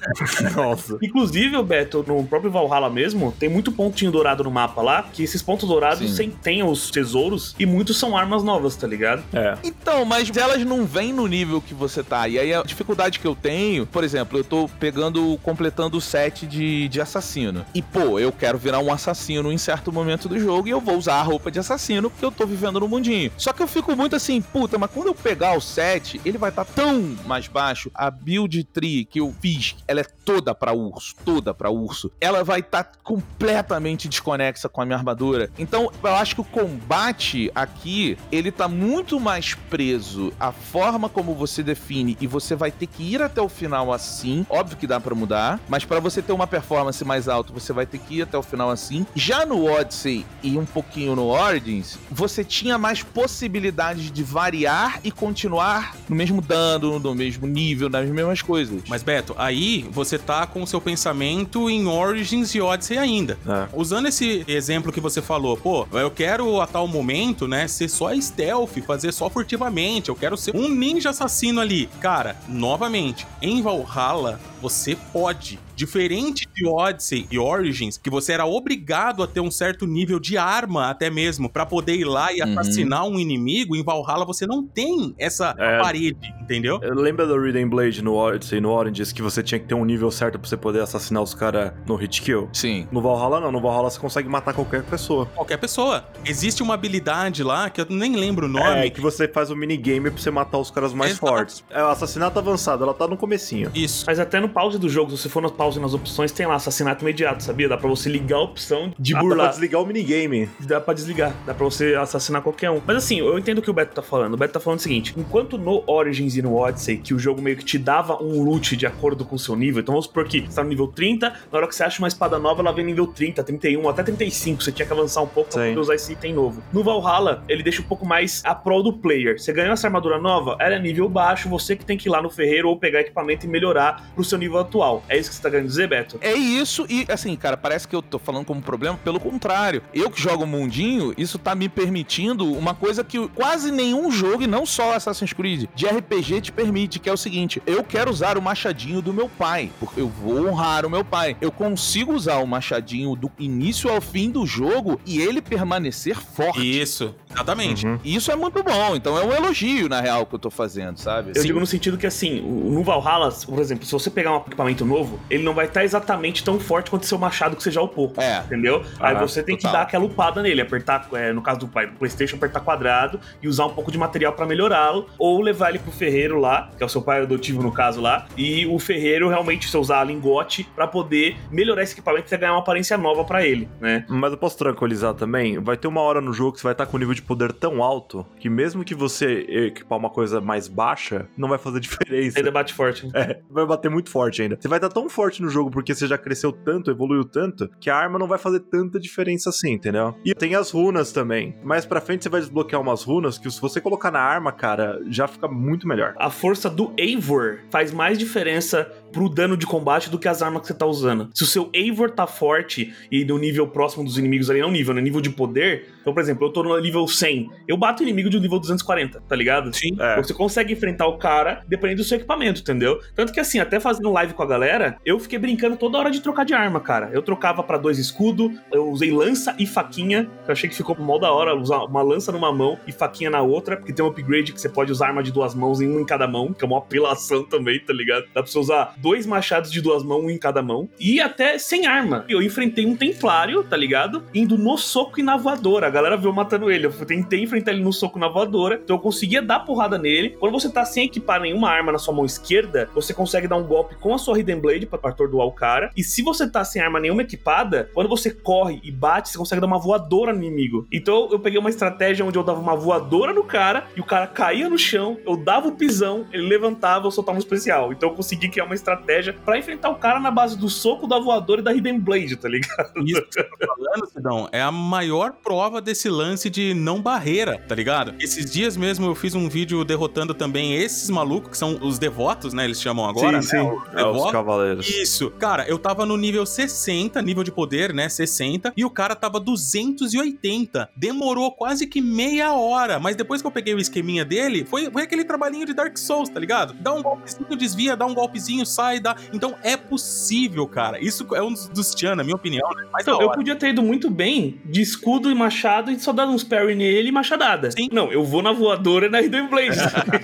[laughs]
Nossa.
Inclusive, o Beto, no próprio Valhalla mesmo, tem muito pontinho dourado no mapa lá, que esses pontos dourados
Sim.
Têm os tesouros e muitos são armas novas, tá ligado?
É.
Então, mas elas não vêm no nível que você tá. E aí a dificuldade que eu tenho, por exemplo, eu tô pegando, completando o set de, de assassino. E, pô, eu quero virar um assassino em certo momento do jogo e eu vou usar a roupa de assassino porque eu tô vivendo no mundinho. Só que eu fico muito assim, puta, mas quando eu pegar o set, ele vai estar tão mais baixo. A build tree que eu fiz, ela é toda pra urso, toda pra urso. Ela vai estar completamente desconexa com a minha armadura. Então, eu acho que o combate aqui, ele tá muito mais preso à forma como você define e você vai ter que ir até o final assim. Óbvio que dá pra mudar, mas pra você ter uma performance mais alta, você vai ter que ir até o final assim. Já no Odyssey e um pouquinho no Origins, você tinha mais possibilidades de variar e continuar no mesmo dano, no mesmo nível, nas mesmas coisas.
Mas, Beto, aí você tá com o seu pensamento em Origins e Odyssey ainda.
É.
Usando esse exemplo que você falou, pô, eu quero a tal momento, né, ser só stealth, fazer só furtivamente, eu quero ser um ninja assassino ali. Cara, novamente, em Valhalla, você pode. Diferente de Odyssey e Origins, que você era obrigado a ter um certo nível de arma, até mesmo, pra poder ir lá e
Uhum.
assassinar um inimigo, em Valhalla você não tem essa
É.
parede, entendeu?
Lembra do Raiden Blade no Odyssey e no Oranges que você tinha que ter um nível certo pra você poder assassinar os caras no hit kill?
Sim.
No Valhalla não, no Valhalla você consegue matar qualquer pessoa.
Qualquer pessoa. Existe uma habilidade lá que eu nem lembro o nome.
É, que você faz um minigame pra você matar os caras mais
Exato.
fortes. É o assassinato avançado, ela tá no comecinho.
Isso.
Mas até no pause do jogo, se você for no pause nas opções, tem lá assassinato imediato, sabia? Dá pra você ligar a opção de
Ah, dá pra
burlar.
desligar o minigame.
Dá pra desligar, dá pra você assassinar qualquer um. Mas assim, eu entendo o que o Beto tá falando. O Beto tá falando o seguinte: enquanto no Origins e no Odyssey, que o jogo meio que te dava um loot de acordo com o seu nível, então vamos supor que você tá no nível 30, na hora que você acha uma espada nova, ela vem nível 30, 31, até 35. Você tinha que avançar um pouco pra
Sim.
poder usar esse item novo. No Valhalla, ele deixa um pouco mais a prol do player. Você ganhou essa armadura nova, ela é nível baixo, você que tem que ir lá no ferreiro ou pegar equipamento e melhorar pro seu nível atual. É isso que você tá querendo dizer, Beto?
É isso, e assim, cara, parece que eu tô falando como problema, pelo contrário. Eu que jogo mundinho, isso tá me permitindo uma coisa que quase nenhum jogo, e não só Assassin's Creed, de RPG te permite, que é o seguinte: eu quero usar o machadinho do meu pai, porque eu vou honrar o meu pai. Eu consigo usar o machadinho do início ao fim do jogo e ele permanecer forte.
Isso. Exatamente.
Uhum.
E Isso é muito bom, então é um elogio, na real, que eu tô fazendo, sabe?
Eu digo no sentido que, assim, o- no Valhalla, por exemplo, se você pegar um equipamento novo, ele não vai estar exatamente tão forte quanto o seu machado que você já upou.
É.
Entendeu? Aí você tem que
total.
dar aquela upada nele, apertar, é, no caso do pai- do PlayStation, apertar quadrado e usar um pouco de material pra melhorá-lo, ou levar ele pro ferreiro lá, que é o seu pai adotivo no caso lá, e o ferreiro realmente você usar lingote pra poder melhorar esse equipamento e ganhar uma aparência nova pra ele, né?
Mas eu posso tranquilizar também? Vai ter uma hora no jogo que você vai estar com um nível de poder tão alto que mesmo que você equipar uma coisa mais baixa, não vai fazer [laughs] diferença.
Ainda bate forte. né?
É, vai bater muito forte ainda. Você vai estar tão forte no jogo porque você já cresceu tanto, evoluiu tanto, que a arma não vai fazer tanta diferença assim, entendeu? E tem as runas também. Mais pra frente você vai desbloquear umas runas que se você colocar na arma, cara, já fica muito melhor.
a força do Eivor faz mais diferença pro dano de combate do que as armas que você tá usando. Se o seu Eivor tá forte e no nível próximo dos inimigos ali, não nível, né? Nível de poder. Então, por exemplo, eu tô no nível 100. Eu bato inimigo de nível 240, tá ligado?
Sim.
É.
Você consegue enfrentar o cara dependendo do seu equipamento, entendeu? Tanto que assim, até fazendo live com a galera, eu fiquei brincando toda hora de trocar de arma, cara. Eu trocava pra dois escudo, eu usei lança e faquinha, que eu achei que ficou mó da hora usar uma lança numa mão e faquinha na outra, porque tem um upgrade que você pode usar arma de duas mãos em um em cada mão, que é uma apelação [laughs] também, tá ligado? Dá pra você usar dois machados de duas mãos, um em cada mão, e até sem arma. Eu enfrentei um templário, tá ligado? Indo no soco e na voadora. A galera viu matando ele. Eu tentei enfrentar ele no soco na voadora, então eu conseguia dar porrada nele. Quando você tá sem equipar nenhuma arma na sua mão esquerda, você consegue dar um golpe com a sua Hidden Blade pra, atordoar o cara. E se você tá sem arma nenhuma equipada, quando você corre e bate, você consegue dar uma voadora no inimigo. Então eu peguei uma estratégia onde eu dava uma voadora no cara e o cara caía no chão, eu dava o pisão, ele levantava, eu soltava um especial. Então eu consegui criar uma estratégia pra enfrentar o cara na base do soco, da voadora e da Hidden Blade, tá ligado?
Isso que eu tô falando, Sidão, é a maior prova desse lance de não barreira, tá ligado? Esses dias mesmo eu fiz um vídeo derrotando também esses malucos, que são os devotos, né? Eles chamam agora,
sim,
né?
sim.
Os
É, os
devotos.
cavaleiros.
Isso. Cara, eu tava no nível 60, nível de poder, né? 60. E o cara tava 280. Demorou quase que meia hora. Mas depois que eu peguei o esqueminha dele, foi, foi aquele trabalhinho de Dark Souls, tá ligado? Dá um golpezinho, desvia, dá um golpezinho, sai, dá. Então é possível, cara. Isso é um dos, dos Tchan, na minha opinião, né? Mas
Então, eu podia ter ido muito bem de escudo e machado e só dado uns parry nele e machadada.
Sim.
Não, eu vou na voadora e na Hidden Blade.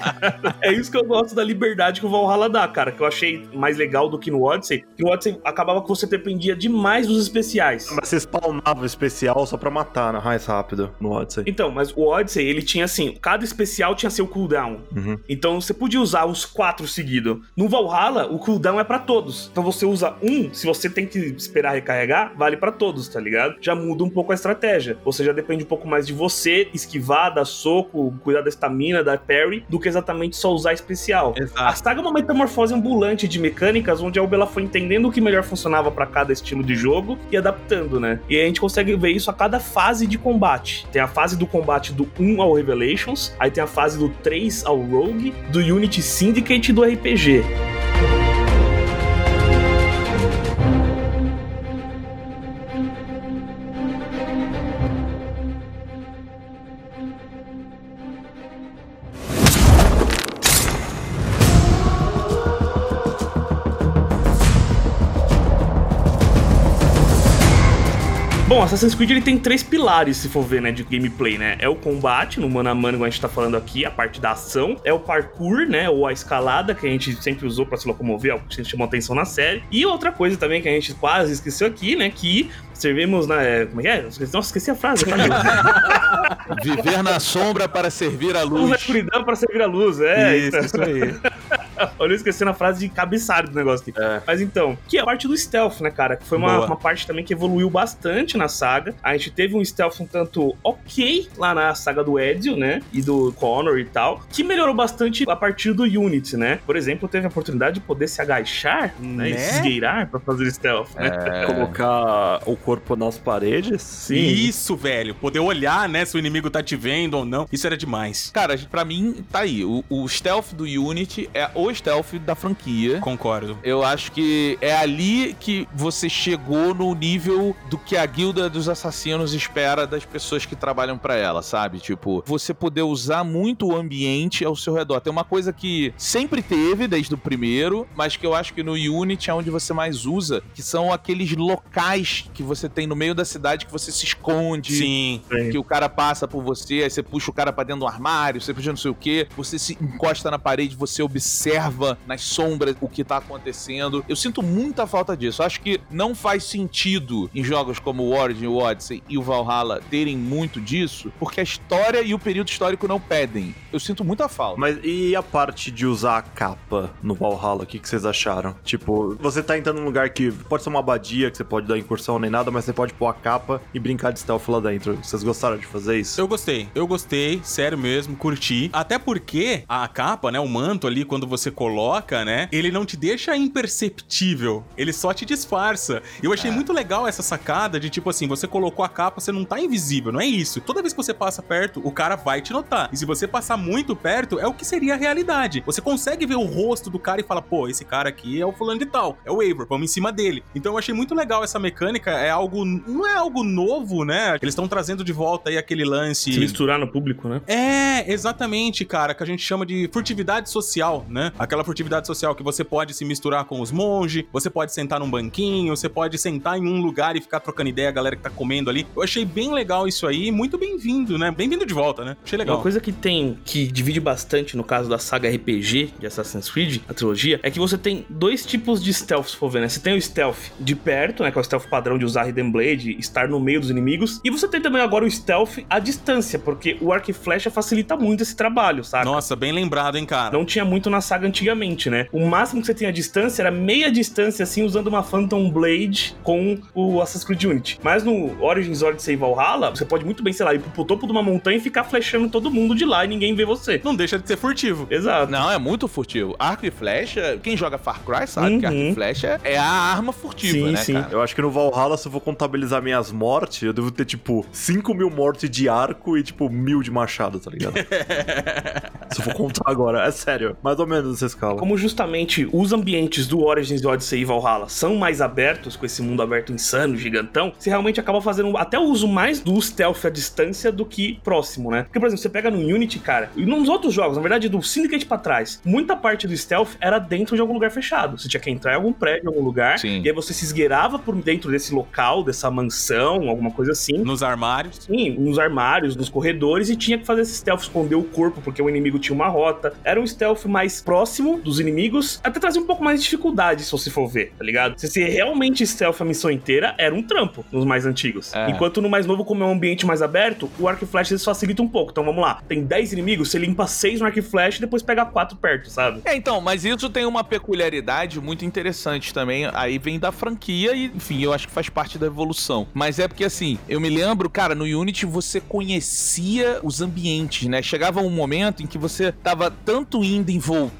[laughs] é isso que eu gosto da liberdade que o Valhalla dá, cara. Que eu achei mais legal do que no Odyssey. Que no Odyssey acabava que você dependia demais dos especiais.
Mas você spawnava o especial só pra matar né? mais rápido no Odyssey.
Então, mas o Odyssey, ele tinha assim, cada especial tinha seu cooldown.
Uhum.
Então você podia usar os quatro seguidos. No Valhalla, o cooldown é pra todos. Então você usa um, se você tem que esperar recarregar, vale pra todos, tá ligado? Já muda um pouco a estratégia. Você já depende um pouco mais de você esquivar, dar soco, cuidar da estamina, da parry, do que exatamente só usar especial. A
Exato.
saga é uma metamorfose ambulante de mecânicas, onde a Ubi ela foi entendendo o que melhor funcionava pra cada estilo de jogo e adaptando, né? E a gente consegue ver isso a cada fase de combate. Tem a fase do combate do 1 ao Revelations, aí tem a fase do 3 ao Rogue, do Unity Syndicate e do RPG. Bom, Assassin's Creed ele tem três pilares, se for ver, né, de gameplay, né? É o combate, no mano a mano, como a gente tá falando aqui, a parte da ação. É o parkour, né, ou a escalada, que a gente sempre usou pra se locomover, algo que chamou atenção na série. E outra coisa também que a gente quase esqueceu aqui, né, que servimos na... é, Como é que é? Nossa, esqueci a frase.
Viver na sombra para servir a
Luz na
luz.
escuridão para servir a luz, é.
isso,
então.
isso aí. [laughs]
Olha, eu esqueci a frase de cabeçalho do negócio aqui.
É.
Mas então, que é a parte do stealth, né, cara? Que foi uma, uma parte também que evoluiu bastante na saga. A gente teve um stealth um tanto ok lá na saga do Ezio, né? E do Connor e tal. Que melhorou bastante a partir do Unity, né? Por exemplo, teve a oportunidade de poder se agachar, né? E
Né?
se esgueirar pra fazer stealth, né?
Colocar o corpo nas paredes.
Sim.
Isso, velho. Poder olhar, né, se o inimigo tá te vendo ou não. Isso era demais.
Cara, pra mim, tá aí. O, o stealth do Unity é o stealth da franquia.
Concordo.
Eu acho que é ali que você chegou no nível do que a guilda dos assassinos espera das pessoas que trabalham pra ela, sabe? Tipo, você poder usar muito o ambiente ao seu redor. Tem uma coisa que sempre teve desde o primeiro, mas que eu acho que no Unity é onde você mais usa, que são aqueles locais que você tem no meio da cidade que você se esconde
Sim.
que o cara passa por você, aí você puxa o cara pra dentro do armário, você puxa não sei o que, você se encosta na parede, você observa nas sombras o que tá acontecendo. Eu sinto muita falta disso. Acho que não faz sentido em jogos como o Origin, o Odyssey e o Valhalla terem muito disso, porque a história e o período histórico não pedem. Eu sinto muita falta.
Mas e a parte de usar a capa no Valhalla? O que, que vocês acharam? Tipo, você tá entrando num lugar que pode ser uma abadia, que você pode dar incursão nem nada, mas você pode pôr a capa e brincar de stealth lá dentro. Vocês gostaram de fazer isso?
Eu gostei, eu gostei, sério mesmo, curti. Até porque a capa, né, o manto ali, quando você coloca, né, ele não te deixa imperceptível, ele só te disfarça. Eu achei muito legal essa sacada de tipo assim, você colocou a capa, você não tá invisível, não é isso. Toda vez que você passa perto, o cara vai te notar. E se você passar muito perto, é o que seria a realidade. Você consegue ver o rosto do cara e fala, pô, esse cara aqui é o fulano de tal, é o Eivor, vamos em cima dele. Então eu achei muito legal essa mecânica, é algo, não é algo novo, né? Eles estão trazendo de volta aí aquele lance
Se misturar no público, né?
é, exatamente, cara, que a gente chama de furtividade social, né? Aquela furtividade social que você pode se misturar com os monges, você pode sentar num banquinho, você pode sentar em um lugar e ficar trocando ideia, a galera que tá comendo ali. Eu achei bem legal isso aí, muito bem-vindo, né? Bem-vindo de volta, né? Achei legal.
Uma coisa que tem, que divide bastante no caso da saga RPG de Assassin's Creed, a trilogia, é que você tem dois tipos de stealth, se for ver, né? Você tem o stealth de perto, né? Que é o stealth padrão de usar Hidden Blade, estar no meio dos inimigos. E você tem também agora o stealth à distância, porque o arco e flecha facilita muito esse trabalho, saca?
Nossa, bem lembrado, hein, cara?
Não tinha muito na saga antigamente, né? O máximo que você tinha distância era meia distância, assim, usando uma Phantom Blade com o Assassin's Creed Unity. Mas no Origins Odyssey Valhalla, você pode muito bem, sei lá, ir pro topo de uma montanha e ficar flechando todo mundo de lá e ninguém vê você.
Não deixa de ser furtivo.
Exato.
Não, é muito furtivo. Arco e flecha, quem joga Far Cry sabe que arco
Uhum.
e flecha é a arma furtiva,
Sim,
né,
sim.
cara?
Eu acho que no Valhalla, se eu for contabilizar minhas mortes, eu devo ter, tipo, 5 mil mortes de arco e, tipo, mil de machado, tá ligado? [laughs] se eu for contar agora, é sério. Mais ou menos essa escala.
Como justamente os ambientes do Origins Odyssey e Valhalla são mais abertos, com esse mundo aberto insano, gigantão, você realmente acaba fazendo até o uso mais do stealth à distância do que próximo, né? Porque, por exemplo, você pega no Unity, cara, e nos outros jogos, na verdade, do Syndicate pra trás, muita parte do stealth era dentro de algum lugar fechado. Você tinha que entrar em algum prédio, em algum lugar,
Sim.
e aí você se esgueirava por dentro desse local, dessa mansão, alguma coisa assim.
Nos armários.
Sim, nos armários, nos corredores, e tinha que fazer esse stealth esconder o corpo, porque o inimigo tinha uma rota. Era um stealth mais próximo dos inimigos, até trazia um pouco mais de dificuldade, se você for ver, tá ligado? Se você realmente stealth a missão inteira, era um trampo nos mais antigos.
É.
Enquanto no mais novo, como é um ambiente mais aberto, o arco e eles facilita um pouco. Então vamos lá, tem 10 inimigos, você limpa 6 no arco e flash e depois pega 4 perto, sabe?
É, então, mas isso tem uma peculiaridade muito interessante também. Aí vem da franquia e, enfim, eu acho que faz parte da evolução. Mas é porque, assim, eu me lembro, cara, no Unity você conhecia os ambientes, né? Chegava um momento em que você tava tanto indo e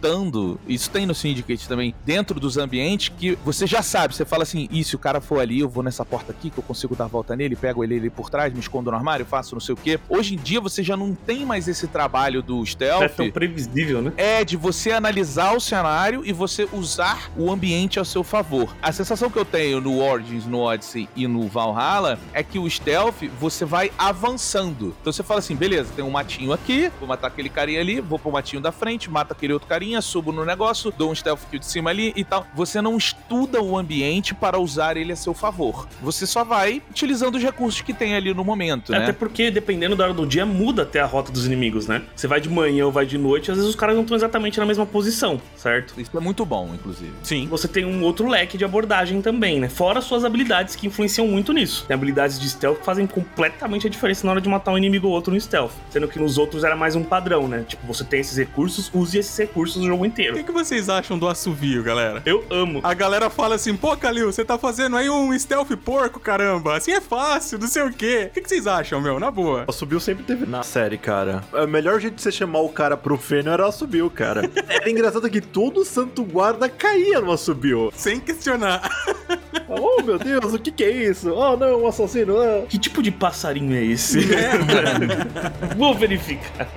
voltando, isso tem no Syndicate também, dentro dos ambientes, que você já sabe, você fala assim, e se o cara for ali, eu vou nessa porta aqui, que eu consigo dar a volta nele, pego ele ali por trás, me escondo no armário, faço não sei o quê. Hoje em dia você já não tem mais esse trabalho do stealth.
É tão previsível, né?
É de você analisar o cenário e você usar o ambiente ao seu favor. A sensação que eu tenho no Origins, no Odyssey e no Valhalla é que o stealth você vai avançando. Então você fala assim, beleza, tem um matinho aqui, vou matar aquele carinha ali, vou pro matinho da frente, mato aquele outro carinha, subo no negócio, dou um stealth kill de cima ali e tal. Você não estuda o ambiente para usar ele a seu favor. Você só vai utilizando os recursos que tem ali no momento, né?
Até porque, dependendo da hora do dia, muda até a rota dos inimigos, né? Você vai de manhã ou vai de noite, às vezes os caras não estão exatamente na mesma posição, certo?
Isso é muito bom, inclusive.
Sim.
Você tem um outro leque de abordagem também, né? Fora suas habilidades que influenciam muito nisso. Tem habilidades de stealth que fazem completamente a diferença na hora de matar um inimigo ou outro no stealth. Sendo que nos outros era mais um padrão, né? Tipo, você tem esses recursos, use esses recursos o jogo
O
inteiro.
que, que vocês acham do assovio, galera?
Eu amo.
A galera fala assim, pô, Kalil, você tá fazendo aí um stealth porco, caramba. Assim é fácil, não sei o quê. O que, que vocês acham, meu? Na boa.
O Assobio sempre teve na série, cara. O melhor jeito de você chamar o cara pro feno era o Assobio, cara. [laughs] Era engraçado que todo santo guarda caía no Assobio.
Sem questionar.
Oh, meu Deus, o que que é isso? Oh, não, um assassino. ah.
Que tipo de passarinho é esse? [laughs] Vou verificar.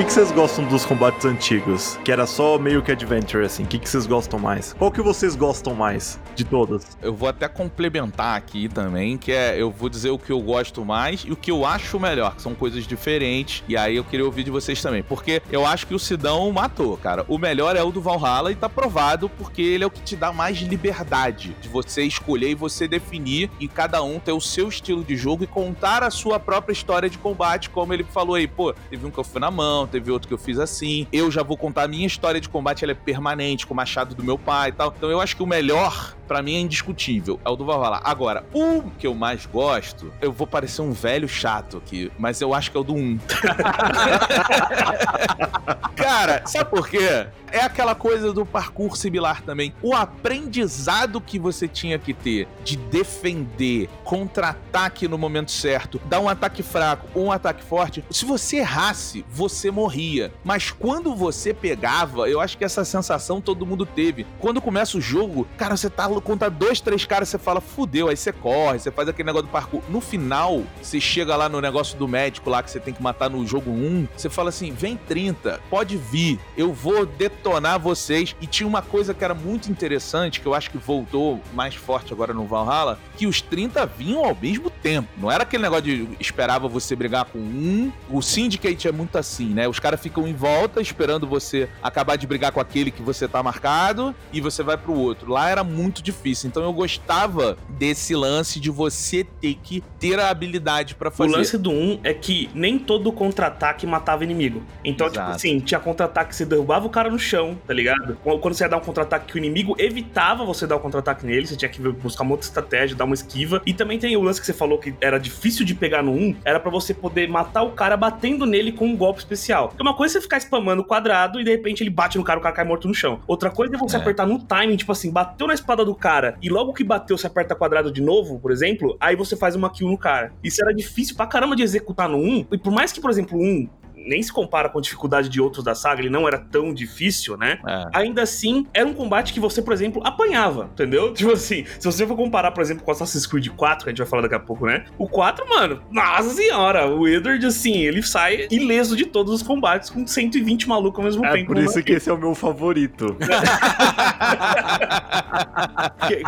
Que que vocês gostam dos combates antigos? Que era só meio que adventure, assim. O que que vocês gostam mais? Qual que vocês gostam mais de todas?
Eu vou até complementar aqui também, que é eu vou dizer o que eu gosto mais e o que eu acho melhor, que são coisas diferentes. E aí eu queria ouvir de vocês também, porque eu acho que o Sidão matou, cara. O melhor é o do Valhalla e tá provado porque ele é o que te dá mais liberdade de você escolher e você definir e cada um ter o seu estilo de jogo e contar a sua própria história de combate, como ele falou aí, pô, teve um que eu fui na mão, teve outro que eu fiz assim. Eu já vou contar a minha história de combate, ela é permanente, com o machado do meu pai e tal. Então eu acho que o melhor pra mim é indiscutível, é o do Valhalla. Agora, o que eu mais gosto, eu vou parecer um velho chato aqui, mas eu acho que é o do 1. [laughs] Cara, sabe por quê? É aquela coisa do parkour similar também. O aprendizado que você tinha que ter de defender, contra-ataque no momento certo, dar um ataque fraco ou um ataque forte. Se você errasse, você morria. Mas quando você pegava, eu acho que essa sensação todo mundo teve. Quando começa o jogo, cara, você tá contra dois, três caras, você fala, fudeu, aí você corre, você faz aquele negócio do parkour. No final, você chega lá no negócio do médico lá que você tem que matar no jogo 1, você fala assim: vem 30, pode vir, eu vou detonar vocês. E tinha uma coisa que era muito interessante, que eu acho que voltou mais forte agora no Valhalla, que os 30 vinham ao mesmo tempo. Não era aquele negócio de esperava você brigar com um. O Syndicate é muito assim, né? Os caras ficam em volta esperando você acabar de brigar com aquele que você tá marcado e você vai pro outro. Lá era muito difícil. Então eu gostava desse lance de você ter que ter a habilidade pra
O
fazer.
lance do 1 é que nem todo contra-ataque matava inimigo. Então,
Exato.
tipo assim, tinha contra-ataque que você derrubava o cara no chão, tá ligado? Quando você ia dar um contra-ataque que o inimigo evitava você dar o contra-ataque nele, você tinha que buscar uma outra estratégia, dar uma esquiva. E também tem o lance que você falou que era difícil de pegar no 1, era pra você poder matar o cara batendo nele com um golpe especial. Porque uma coisa é você ficar spamando o quadrado e de repente ele bate no cara, o cara cai morto no chão. Outra coisa é você
É.
apertar no timing, tipo assim, bateu na espada do cara e logo que bateu você aperta quadrado de novo, por exemplo, aí você faz uma kill no cara. Isso era difícil pra caramba de executar no 1. E por mais que, por exemplo, o 1 nem se compara com a dificuldade de outros da saga, ele não era tão difícil, né?
É.
Ainda assim, era um combate que você, por exemplo, apanhava, entendeu? Tipo assim, se você for comparar, por exemplo, com Assassin's Creed 4, que a gente vai falar daqui a pouco, né? O 4, mano, nossa senhora, o Edward, assim, ele sai ileso de todos os combates com 120 malucos ao mesmo
é
tempo.
É por isso que esse é o meu favorito.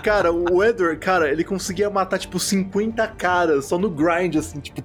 cara, o Edward, cara, ele conseguia matar, tipo, 50 caras só no grind, assim, tipo...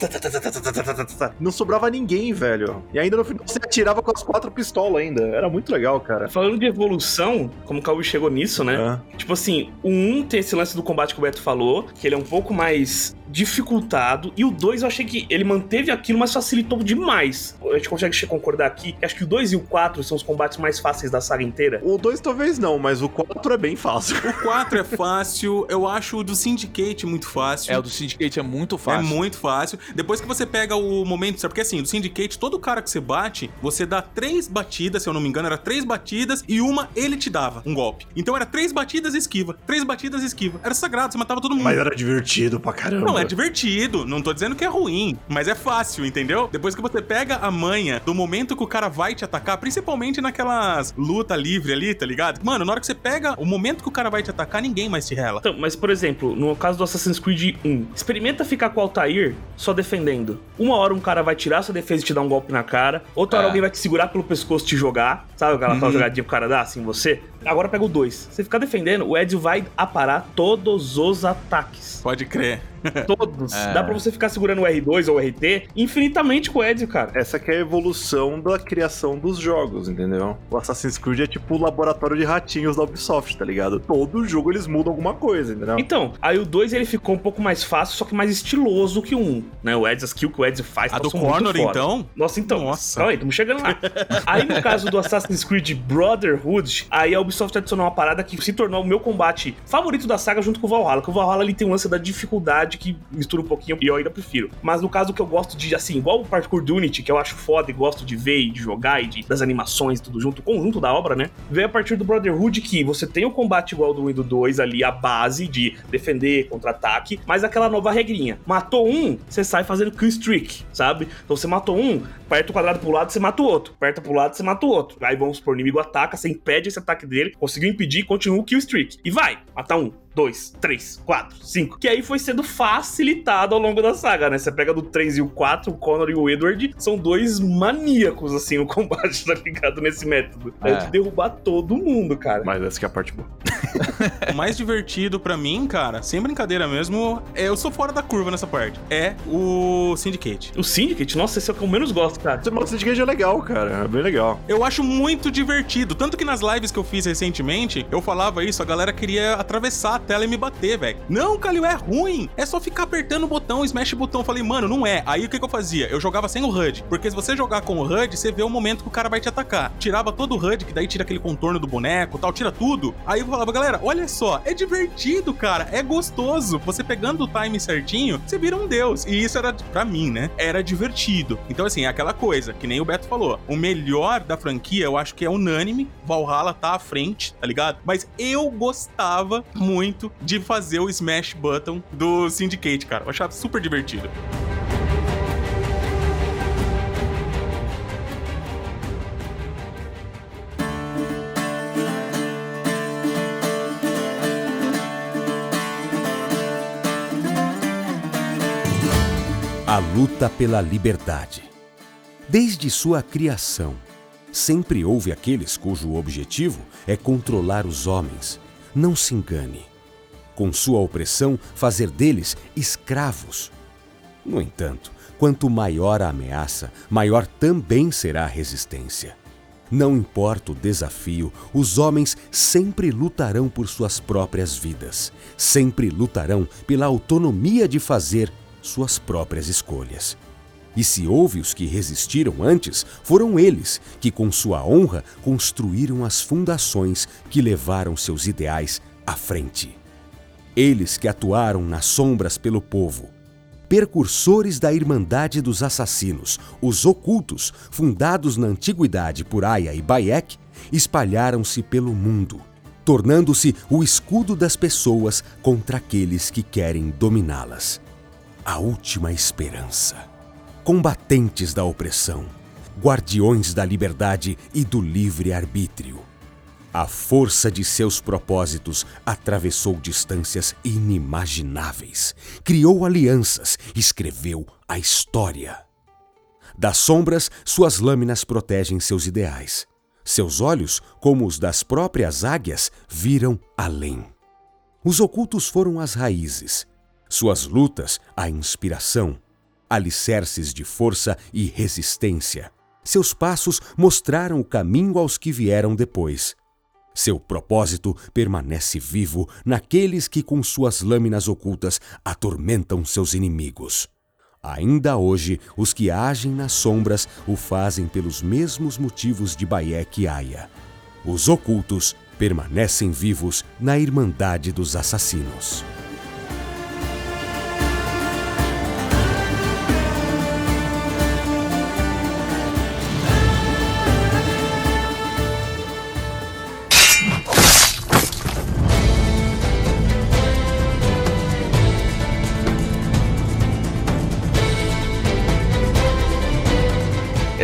Não sobrava ninguém, velho. E ainda no final você atirava com as quatro pistolas ainda. Era muito legal, cara.
Falando de evolução, como o Cauê chegou nisso, né?
Ah.
Tipo assim, o 1 tem esse lance do combate que o Beto falou, que ele é um pouco mais dificultado, e o 2 eu achei que ele manteve aquilo, mas facilitou demais. A gente consegue concordar aqui, acho que o 2 e o 4 são os combates mais fáceis da saga inteira.
O 2 talvez não, mas o 4 é bem fácil.
O 4 é fácil, eu acho o do Syndicate muito fácil.
É, o do Syndicate é muito
É
fácil.
muito fácil. Depois que você pega o momento, sabe? Porque assim, do Syndicate, todo cara que você bate, você dá três batidas, se eu não me engano, era três batidas e uma ele te dava um golpe. Então era três batidas e esquiva. Três batidas e esquiva. Era sagrado, você matava todo mundo.
Mas era divertido pra caramba.
Não, é divertido. Não tô dizendo que é ruim, mas é fácil, entendeu? Depois que você pega a manha do momento que o cara vai te atacar, principalmente naquelas luta livre ali, tá ligado? Mano, na hora que você pega o momento que o cara vai te atacar, ninguém mais te rela.
Então, mas por exemplo, no caso do Assassin's Creed 1, experimenta ficar com o Altair só defendendo. Uma hora um cara vai tirar sua defesa e te dar um golpe na cara, outra hora
É.
alguém vai te segurar pelo pescoço e te jogar. Sabe aquela
Uhum.
jogadinha que o cara dá assim você? Agora pega o 2. Você ficar defendendo, o Ezio vai aparar todos os ataques.
Pode crer.
Todos. [laughs]
É.
Dá pra você ficar segurando o R2 ou o RT infinitamente com o Ezio, cara.
Essa que é a evolução da criação dos jogos, entendeu? O Assassin's Creed é tipo o laboratório de ratinhos da Ubisoft, tá ligado? Todo jogo eles mudam alguma coisa, entendeu?
Então, aí o 2 ele ficou um pouco mais fácil, só que mais estiloso que o 1, né? O Ezio, as kill que o Ezio faz,
A do
muito
Connor,
foda.
então?
Nossa, então.
Nossa.
Calma aí, estamos chegando lá. [laughs] aí no caso do Assassin's Creed Brotherhood, aí a Ubisoft adicionou uma parada que se tornou o meu combate favorito da saga junto com o Valhalla. Que o Valhalla ele tem um lance da dificuldade que mistura um pouquinho e eu ainda prefiro. Mas no caso que eu gosto de, assim, igual o Parkour do Unity, que eu acho foda e gosto de ver e de jogar e de, das animações tudo junto, o conjunto da obra, né? Veio a partir do Brotherhood que você tem o combate igual do 1 e do 2 ali, a base de defender, contra-ataque, mas aquela nova regrinha. Matou um, você sai fazendo kill streak, sabe? Então você matou um, aperta o quadrado pro lado, você mata o outro. Aperta pro lado, você mata o outro. Aí vamos supor, o inimigo ataca, você impede esse ataque dele, conseguiu impedir, continua o kill streak. E vai, matar um, dois, três, quatro, cinco. Que aí foi sendo facilitado ao longo da saga, né? Você pega do 3 e o 4, o Connor e o Edward, são dois maníacos, assim, [laughs] no combate, tá ligado? Nesse método. É. De derrubar todo mundo, cara.
Mas essa que é a parte boa. [laughs]
O mais divertido pra mim, cara, sem brincadeira mesmo, é, eu sou fora da curva nessa parte. É o Syndicate.
O Syndicate, nossa, esse é o que eu menos gosto, cara.
O Syndicate é legal, cara. É bem legal.
Eu acho muito divertido. Tanto que nas lives que eu fiz recentemente, eu falava isso, a galera queria atravessar a tela e me bater, velho. Não, Calil, é ruim. É só ficar apertando o botão, smash o botão. Falei, mano, não é. Aí o que, que eu fazia? Eu jogava sem o HUD. Porque se você jogar com o HUD, você vê o momento que o cara vai te atacar. Tirava todo o HUD, que daí tira aquele contorno do boneco tal, tira tudo. Aí eu falava, galera, olha só, é divertido, cara. É gostoso. Você pegando o time certinho, você vira um deus. E isso era, pra mim, né? Era divertido. Então, assim, é aquela coisa, que nem o Beto falou. O melhor da franquia, eu acho que é unânime. Valhalla tá à frente, tá ligado? Mas eu gostava muito de fazer o Smash Button do Syndicate, cara. Eu achava super divertido.
A luta pela liberdade. Desde sua criação, sempre houve aqueles cujo objetivo é controlar os homens. Não se engane. Com sua opressão, fazer deles escravos. No entanto, quanto maior a ameaça, maior também será a resistência. Não importa o desafio, os homens sempre lutarão por suas próprias vidas, sempre lutarão pela autonomia de fazer suas próprias escolhas. E se houve os que resistiram antes, foram eles que, com sua honra, construíram as fundações que levaram seus ideais à frente. Eles que atuaram nas sombras pelo povo, precursores da Irmandade dos Assassinos, os ocultos, fundados na antiguidade por Aya e Bayek, espalharam-se pelo mundo, tornando-se o escudo das pessoas contra aqueles que querem dominá-las. A última esperança combatentes da opressão, guardiões da liberdade e do livre-arbítrio. A força de seus propósitos atravessou distâncias inimagináveis, criou alianças, escreveu a história. Das sombras, suas lâminas protegem seus ideais. Seus olhos, como os das próprias águias, viram além. Os ocultos foram as raízes, suas lutas, a inspiração, alicerces de força e resistência. Seus passos mostraram o caminho aos que vieram depois. Seu propósito permanece vivo naqueles que, com suas lâminas ocultas, atormentam seus inimigos. Ainda hoje, os que agem nas sombras o fazem pelos mesmos motivos de Bayek e Aya. Os ocultos permanecem vivos na Irmandade dos Assassinos.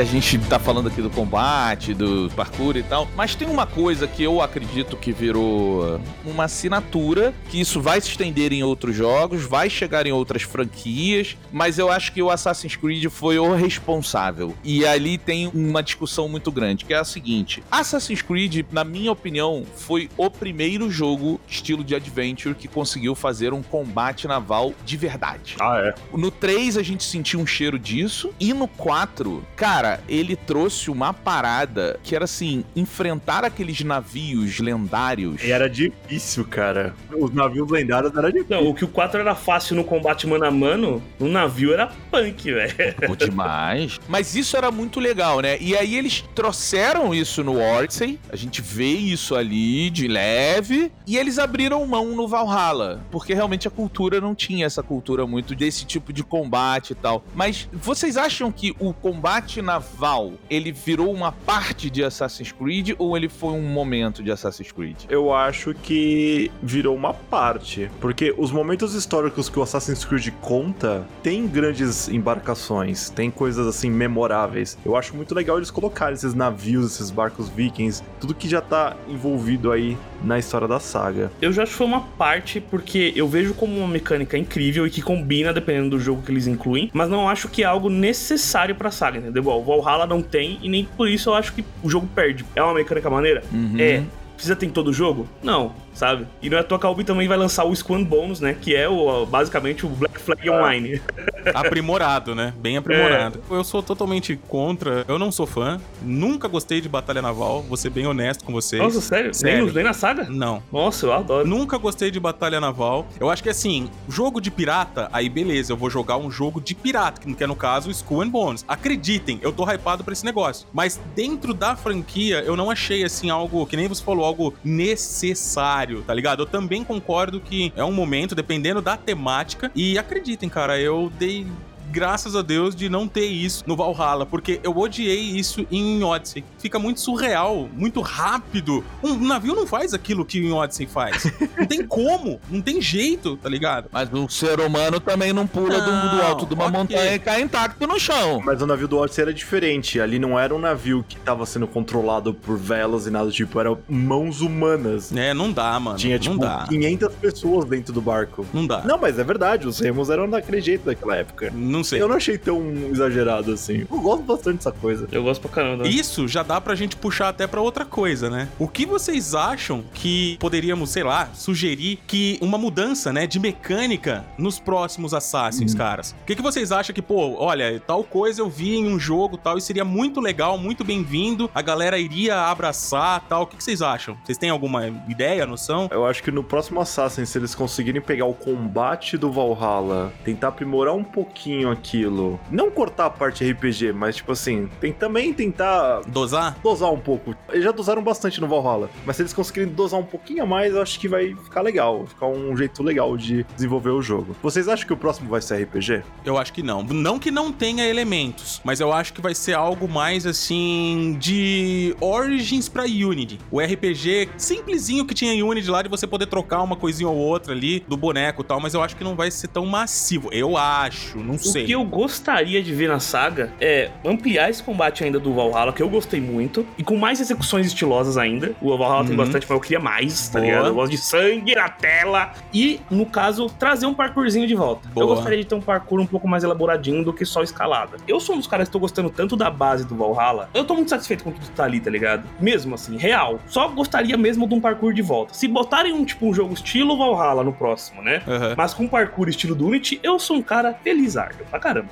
A gente tá falando aqui do combate, do parkour e tal, mas tem uma coisa que eu acredito que virou uma assinatura, que isso vai se estender em outros jogos, vai chegar em outras franquias, mas eu acho que o Assassin's Creed foi o responsável. E ali tem uma discussão muito grande, que é a seguinte: Assassin's Creed, na minha opinião, foi o primeiro jogo estilo de adventure que conseguiu fazer um combate naval de verdade.
Ah, é.
No 3 a gente sentiu um cheiro disso, e no 4, cara, ele trouxe uma parada que era assim: enfrentar aqueles navios lendários.
E era difícil, cara. Os navios lendários era difícil.
Não, o que o 4 era fácil no combate mano a mano, no navio era punk, velho.
Pô, demais. [laughs] Mas isso era muito legal, né? E aí eles trouxeram isso no Odyssey, a gente vê isso ali de leve, e eles abriram mão no Valhalla, porque realmente a cultura não tinha essa cultura muito desse tipo de combate e tal. Mas vocês acham que o combate naval, ele virou uma parte de Assassin's Creed ou ele foi um momento de Assassin's Creed?
Eu acho que virou uma parte. Porque os momentos históricos que o Assassin's Creed conta tem grandes embarcações, tem coisas assim memoráveis. Eu acho muito legal eles colocarem esses navios, esses barcos vikings, tudo que já tá envolvido aí na história da saga.
Eu já acho que foi uma parte porque eu vejo como uma mecânica incrível e que combina dependendo do jogo que eles incluem, mas não acho que é algo necessário pra saga, entendeu? Valhalla não tem e nem por isso eu acho que o jogo perde. É uma mecânica maneira?
Uhum.
É. Precisa ter em todo jogo? Não, sabe? E não é à toa que a Ubi também vai lançar o Squan Bônus, né? Que é o, basicamente o Black Flag Online. [laughs]
aprimorado, né? Bem aprimorado. Eu sou totalmente contra. Eu não sou fã. Nunca gostei de Batalha Naval. Vou ser bem honesto com vocês.
Nossa, sério?
Sério.
Nem, nem na saga?
Não.
Nossa, eu adoro.
Nunca gostei de batalha naval. Eu acho que assim, jogo de pirata, aí beleza, eu vou jogar um jogo de pirata, que é no caso o Skull and Bones. Acreditem, eu tô hypado pra esse negócio. Mas dentro da franquia, eu não achei assim algo, que nem você falou, algo necessário, tá ligado? Eu também concordo que é um momento, dependendo da temática. E acreditem, cara, eu dei graças a Deus de não ter isso no Valhalla, porque eu odiei isso em Odyssey. Fica muito surreal, muito rápido. Um navio não faz aquilo que em Odyssey faz. Não tem como, não tem jeito, tá ligado?
Mas um ser humano também não pula do, do
Não,
alto de uma
ok.
montanha e cai intacto no chão.
Mas o navio do Odyssey era diferente. Ali não era um navio que tava sendo controlado por velas e nada do tipo. Eram mãos humanas.
É, não dá, mano.
Tinha, tipo,
não dá.
500 pessoas dentro do barco.
Não dá.
Não, mas é verdade. Os remos eram daquele jeito naquela época.
Não Não sei.
Eu não achei tão exagerado assim. Eu gosto bastante dessa coisa.
Eu gosto pra caramba.
Isso já dá pra gente puxar até pra outra coisa, né? O que vocês acham que poderíamos, sei lá, sugerir que uma mudança, né, de mecânica nos próximos Assassins, caras? O que, que vocês acham que, pô, olha, tal coisa eu vi em um jogo tal e seria muito legal, muito bem-vindo, a galera iria abraçar tal. O que, que vocês acham? Vocês têm alguma ideia, noção?
Eu acho que no próximo Assassin, se eles conseguirem pegar o combate do Valhalla, tentar aprimorar um pouquinho aquilo, não cortar a parte RPG, mas tipo assim, tem também tentar
Dosar?
dosar um pouco. Eles já dosaram bastante no Valhalla, mas se eles conseguirem dosar um pouquinho a mais, eu acho que vai ficar legal, ficar um jeito legal de desenvolver o jogo. Vocês acham que o próximo vai ser RPG?
Eu acho que não. Não que não tenha elementos, mas eu acho que vai ser algo mais assim de Origins pra Unity. O RPG simplesinho que tinha em Unity lá de você poder trocar uma coisinha ou outra ali do boneco e tal, mas eu acho que não vai ser tão massivo. Eu acho, não
O que eu gostaria de ver na saga é ampliar esse combate ainda do Valhalla, que eu gostei muito, e com mais execuções estilosas ainda. O Valhalla tem
Uhum.
bastante, mas eu queria mais, tá
Boa.
ligado? Eu gosto de sangue na tela. E, no caso, trazer um parkourzinho de volta.
Boa.
Eu gostaria de ter um parkour um pouco mais elaboradinho do que só escalada. Eu sou um dos caras que tô gostando tanto da base do Valhalla. Eu tô muito satisfeito com tudo que tá ali, tá ligado? Mesmo assim, real. Só gostaria mesmo de um parkour de volta. Se botarem um, tipo, um jogo estilo Valhalla no próximo, né?
Aham.
Mas com parkour estilo do Unity, eu sou um cara felizardo pra caramba.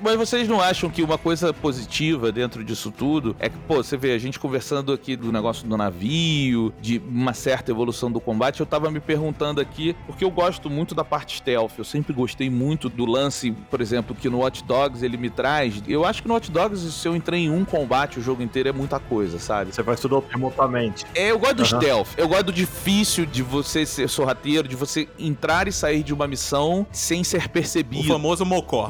Mas vocês não acham que uma coisa positiva dentro disso tudo é que, pô, você vê a gente conversando aqui do negócio do navio, de uma certa evolução do combate, eu tava me perguntando aqui, porque eu gosto muito da parte stealth, eu sempre gostei muito do lance, por exemplo, que no Watch Dogs ele me traz. Eu acho que no Watch Dogs, se eu entrei em um combate o jogo inteiro, é muita coisa, sabe?
Você faz tudo remotamente.
É, eu gosto do
Aham.
stealth. Eu gosto do difícil de você ser sorrateiro, de você entrar e sair de uma missão sem ser
O
percebido.
famoso Mocó.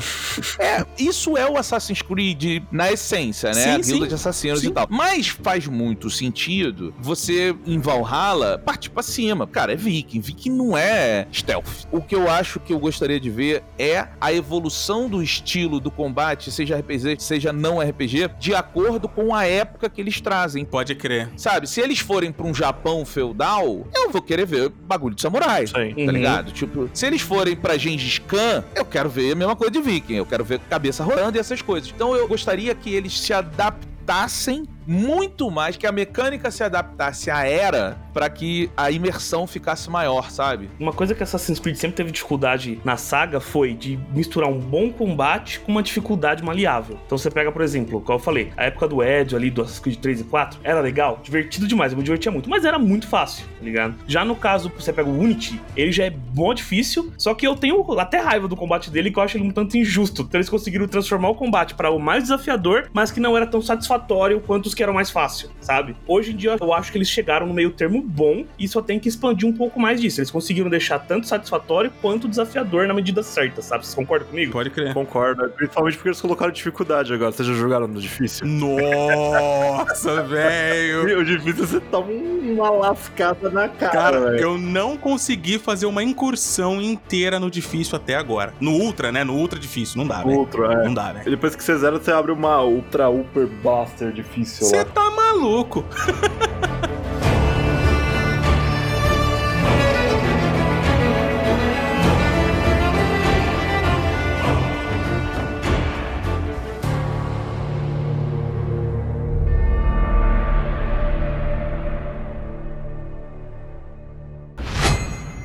É, isso é o Assassin's Creed na essência, né?
Sim,
a guilda
sim.
de assassinos
Sim.
e tal. Mas faz muito sentido você, em Valhalla, partir pra cima. Cara, é viking. Viking não é stealth. O que eu acho que eu gostaria de ver é a evolução do estilo do combate, seja RPG, seja não RPG, de acordo com a época que eles trazem.
Pode crer.
Sabe, se eles forem pra um Japão feudal, eu vou querer ver bagulho de samurai.
Aí.
Tá
Uhum.
ligado? Tipo, se eles forem pra Gengis Khan, eu quero ver a mesma coisa de Viking. Eu quero ver cabeça rolando e essas coisas. Então eu gostaria que eles se adaptassem muito mais, que a mecânica se adaptasse à era pra que a imersão ficasse maior, sabe?
Uma coisa que Assassin's Creed sempre teve dificuldade na saga foi de misturar um bom combate com uma dificuldade maleável. Então você pega, por exemplo, como eu falei, a época do Ezio ali, do Assassin's Creed 3 e 4, era legal, divertido demais, eu me divertia muito, mas era muito fácil, tá ligado? Já no caso, você pega o Unity, ele já é bom difícil, só que eu tenho até raiva do combate dele, que eu acho ele um tanto injusto. Então eles conseguiram transformar o combate para o mais desafiador, mas que não era tão satisfatório quanto que eram mais fácil, sabe? Hoje em dia eu acho que eles chegaram no meio termo bom e só tem que expandir um pouco mais disso. Eles conseguiram deixar tanto satisfatório quanto desafiador na medida certa, sabe? Vocês concordam comigo?
Pode crer.
Concordo, principalmente porque eles colocaram dificuldade agora. Vocês já jogaram no difícil?
Nossa, [laughs] velho.
O difícil você toma uma lascada na cara,
Cara,
velho.
eu não consegui fazer uma incursão inteira no difícil até agora. No Ultra, né? No Ultra difícil. Não dá, velho.
Outro, é.
Não dá, velho.
Depois que você zera, você abre uma Ultra Upper Buster difícil
Você
lá.
tá maluco.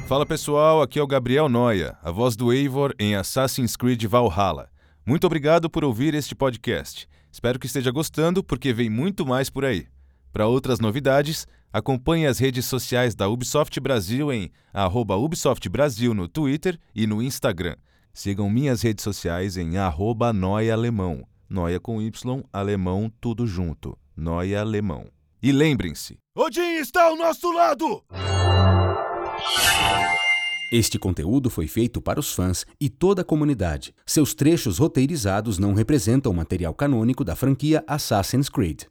Fala pessoal, aqui é o Gabriel Noia, a voz do Eivor em Assassin's Creed Valhalla. Muito obrigado por ouvir este podcast. Espero que esteja gostando, porque vem muito mais por aí. Para outras novidades, acompanhe as redes sociais da Ubisoft Brasil em arroba Ubisoft Brasil no Twitter e no Instagram. Sigam minhas redes sociais em arroba Noia Alemão. Noia com Y, alemão, tudo junto. Noia Alemão. E lembrem-se, Odin está ao nosso lado!
Este conteúdo foi feito para os fãs e toda a comunidade. Seus trechos roteirizados não representam material canônico da franquia Assassin's Creed.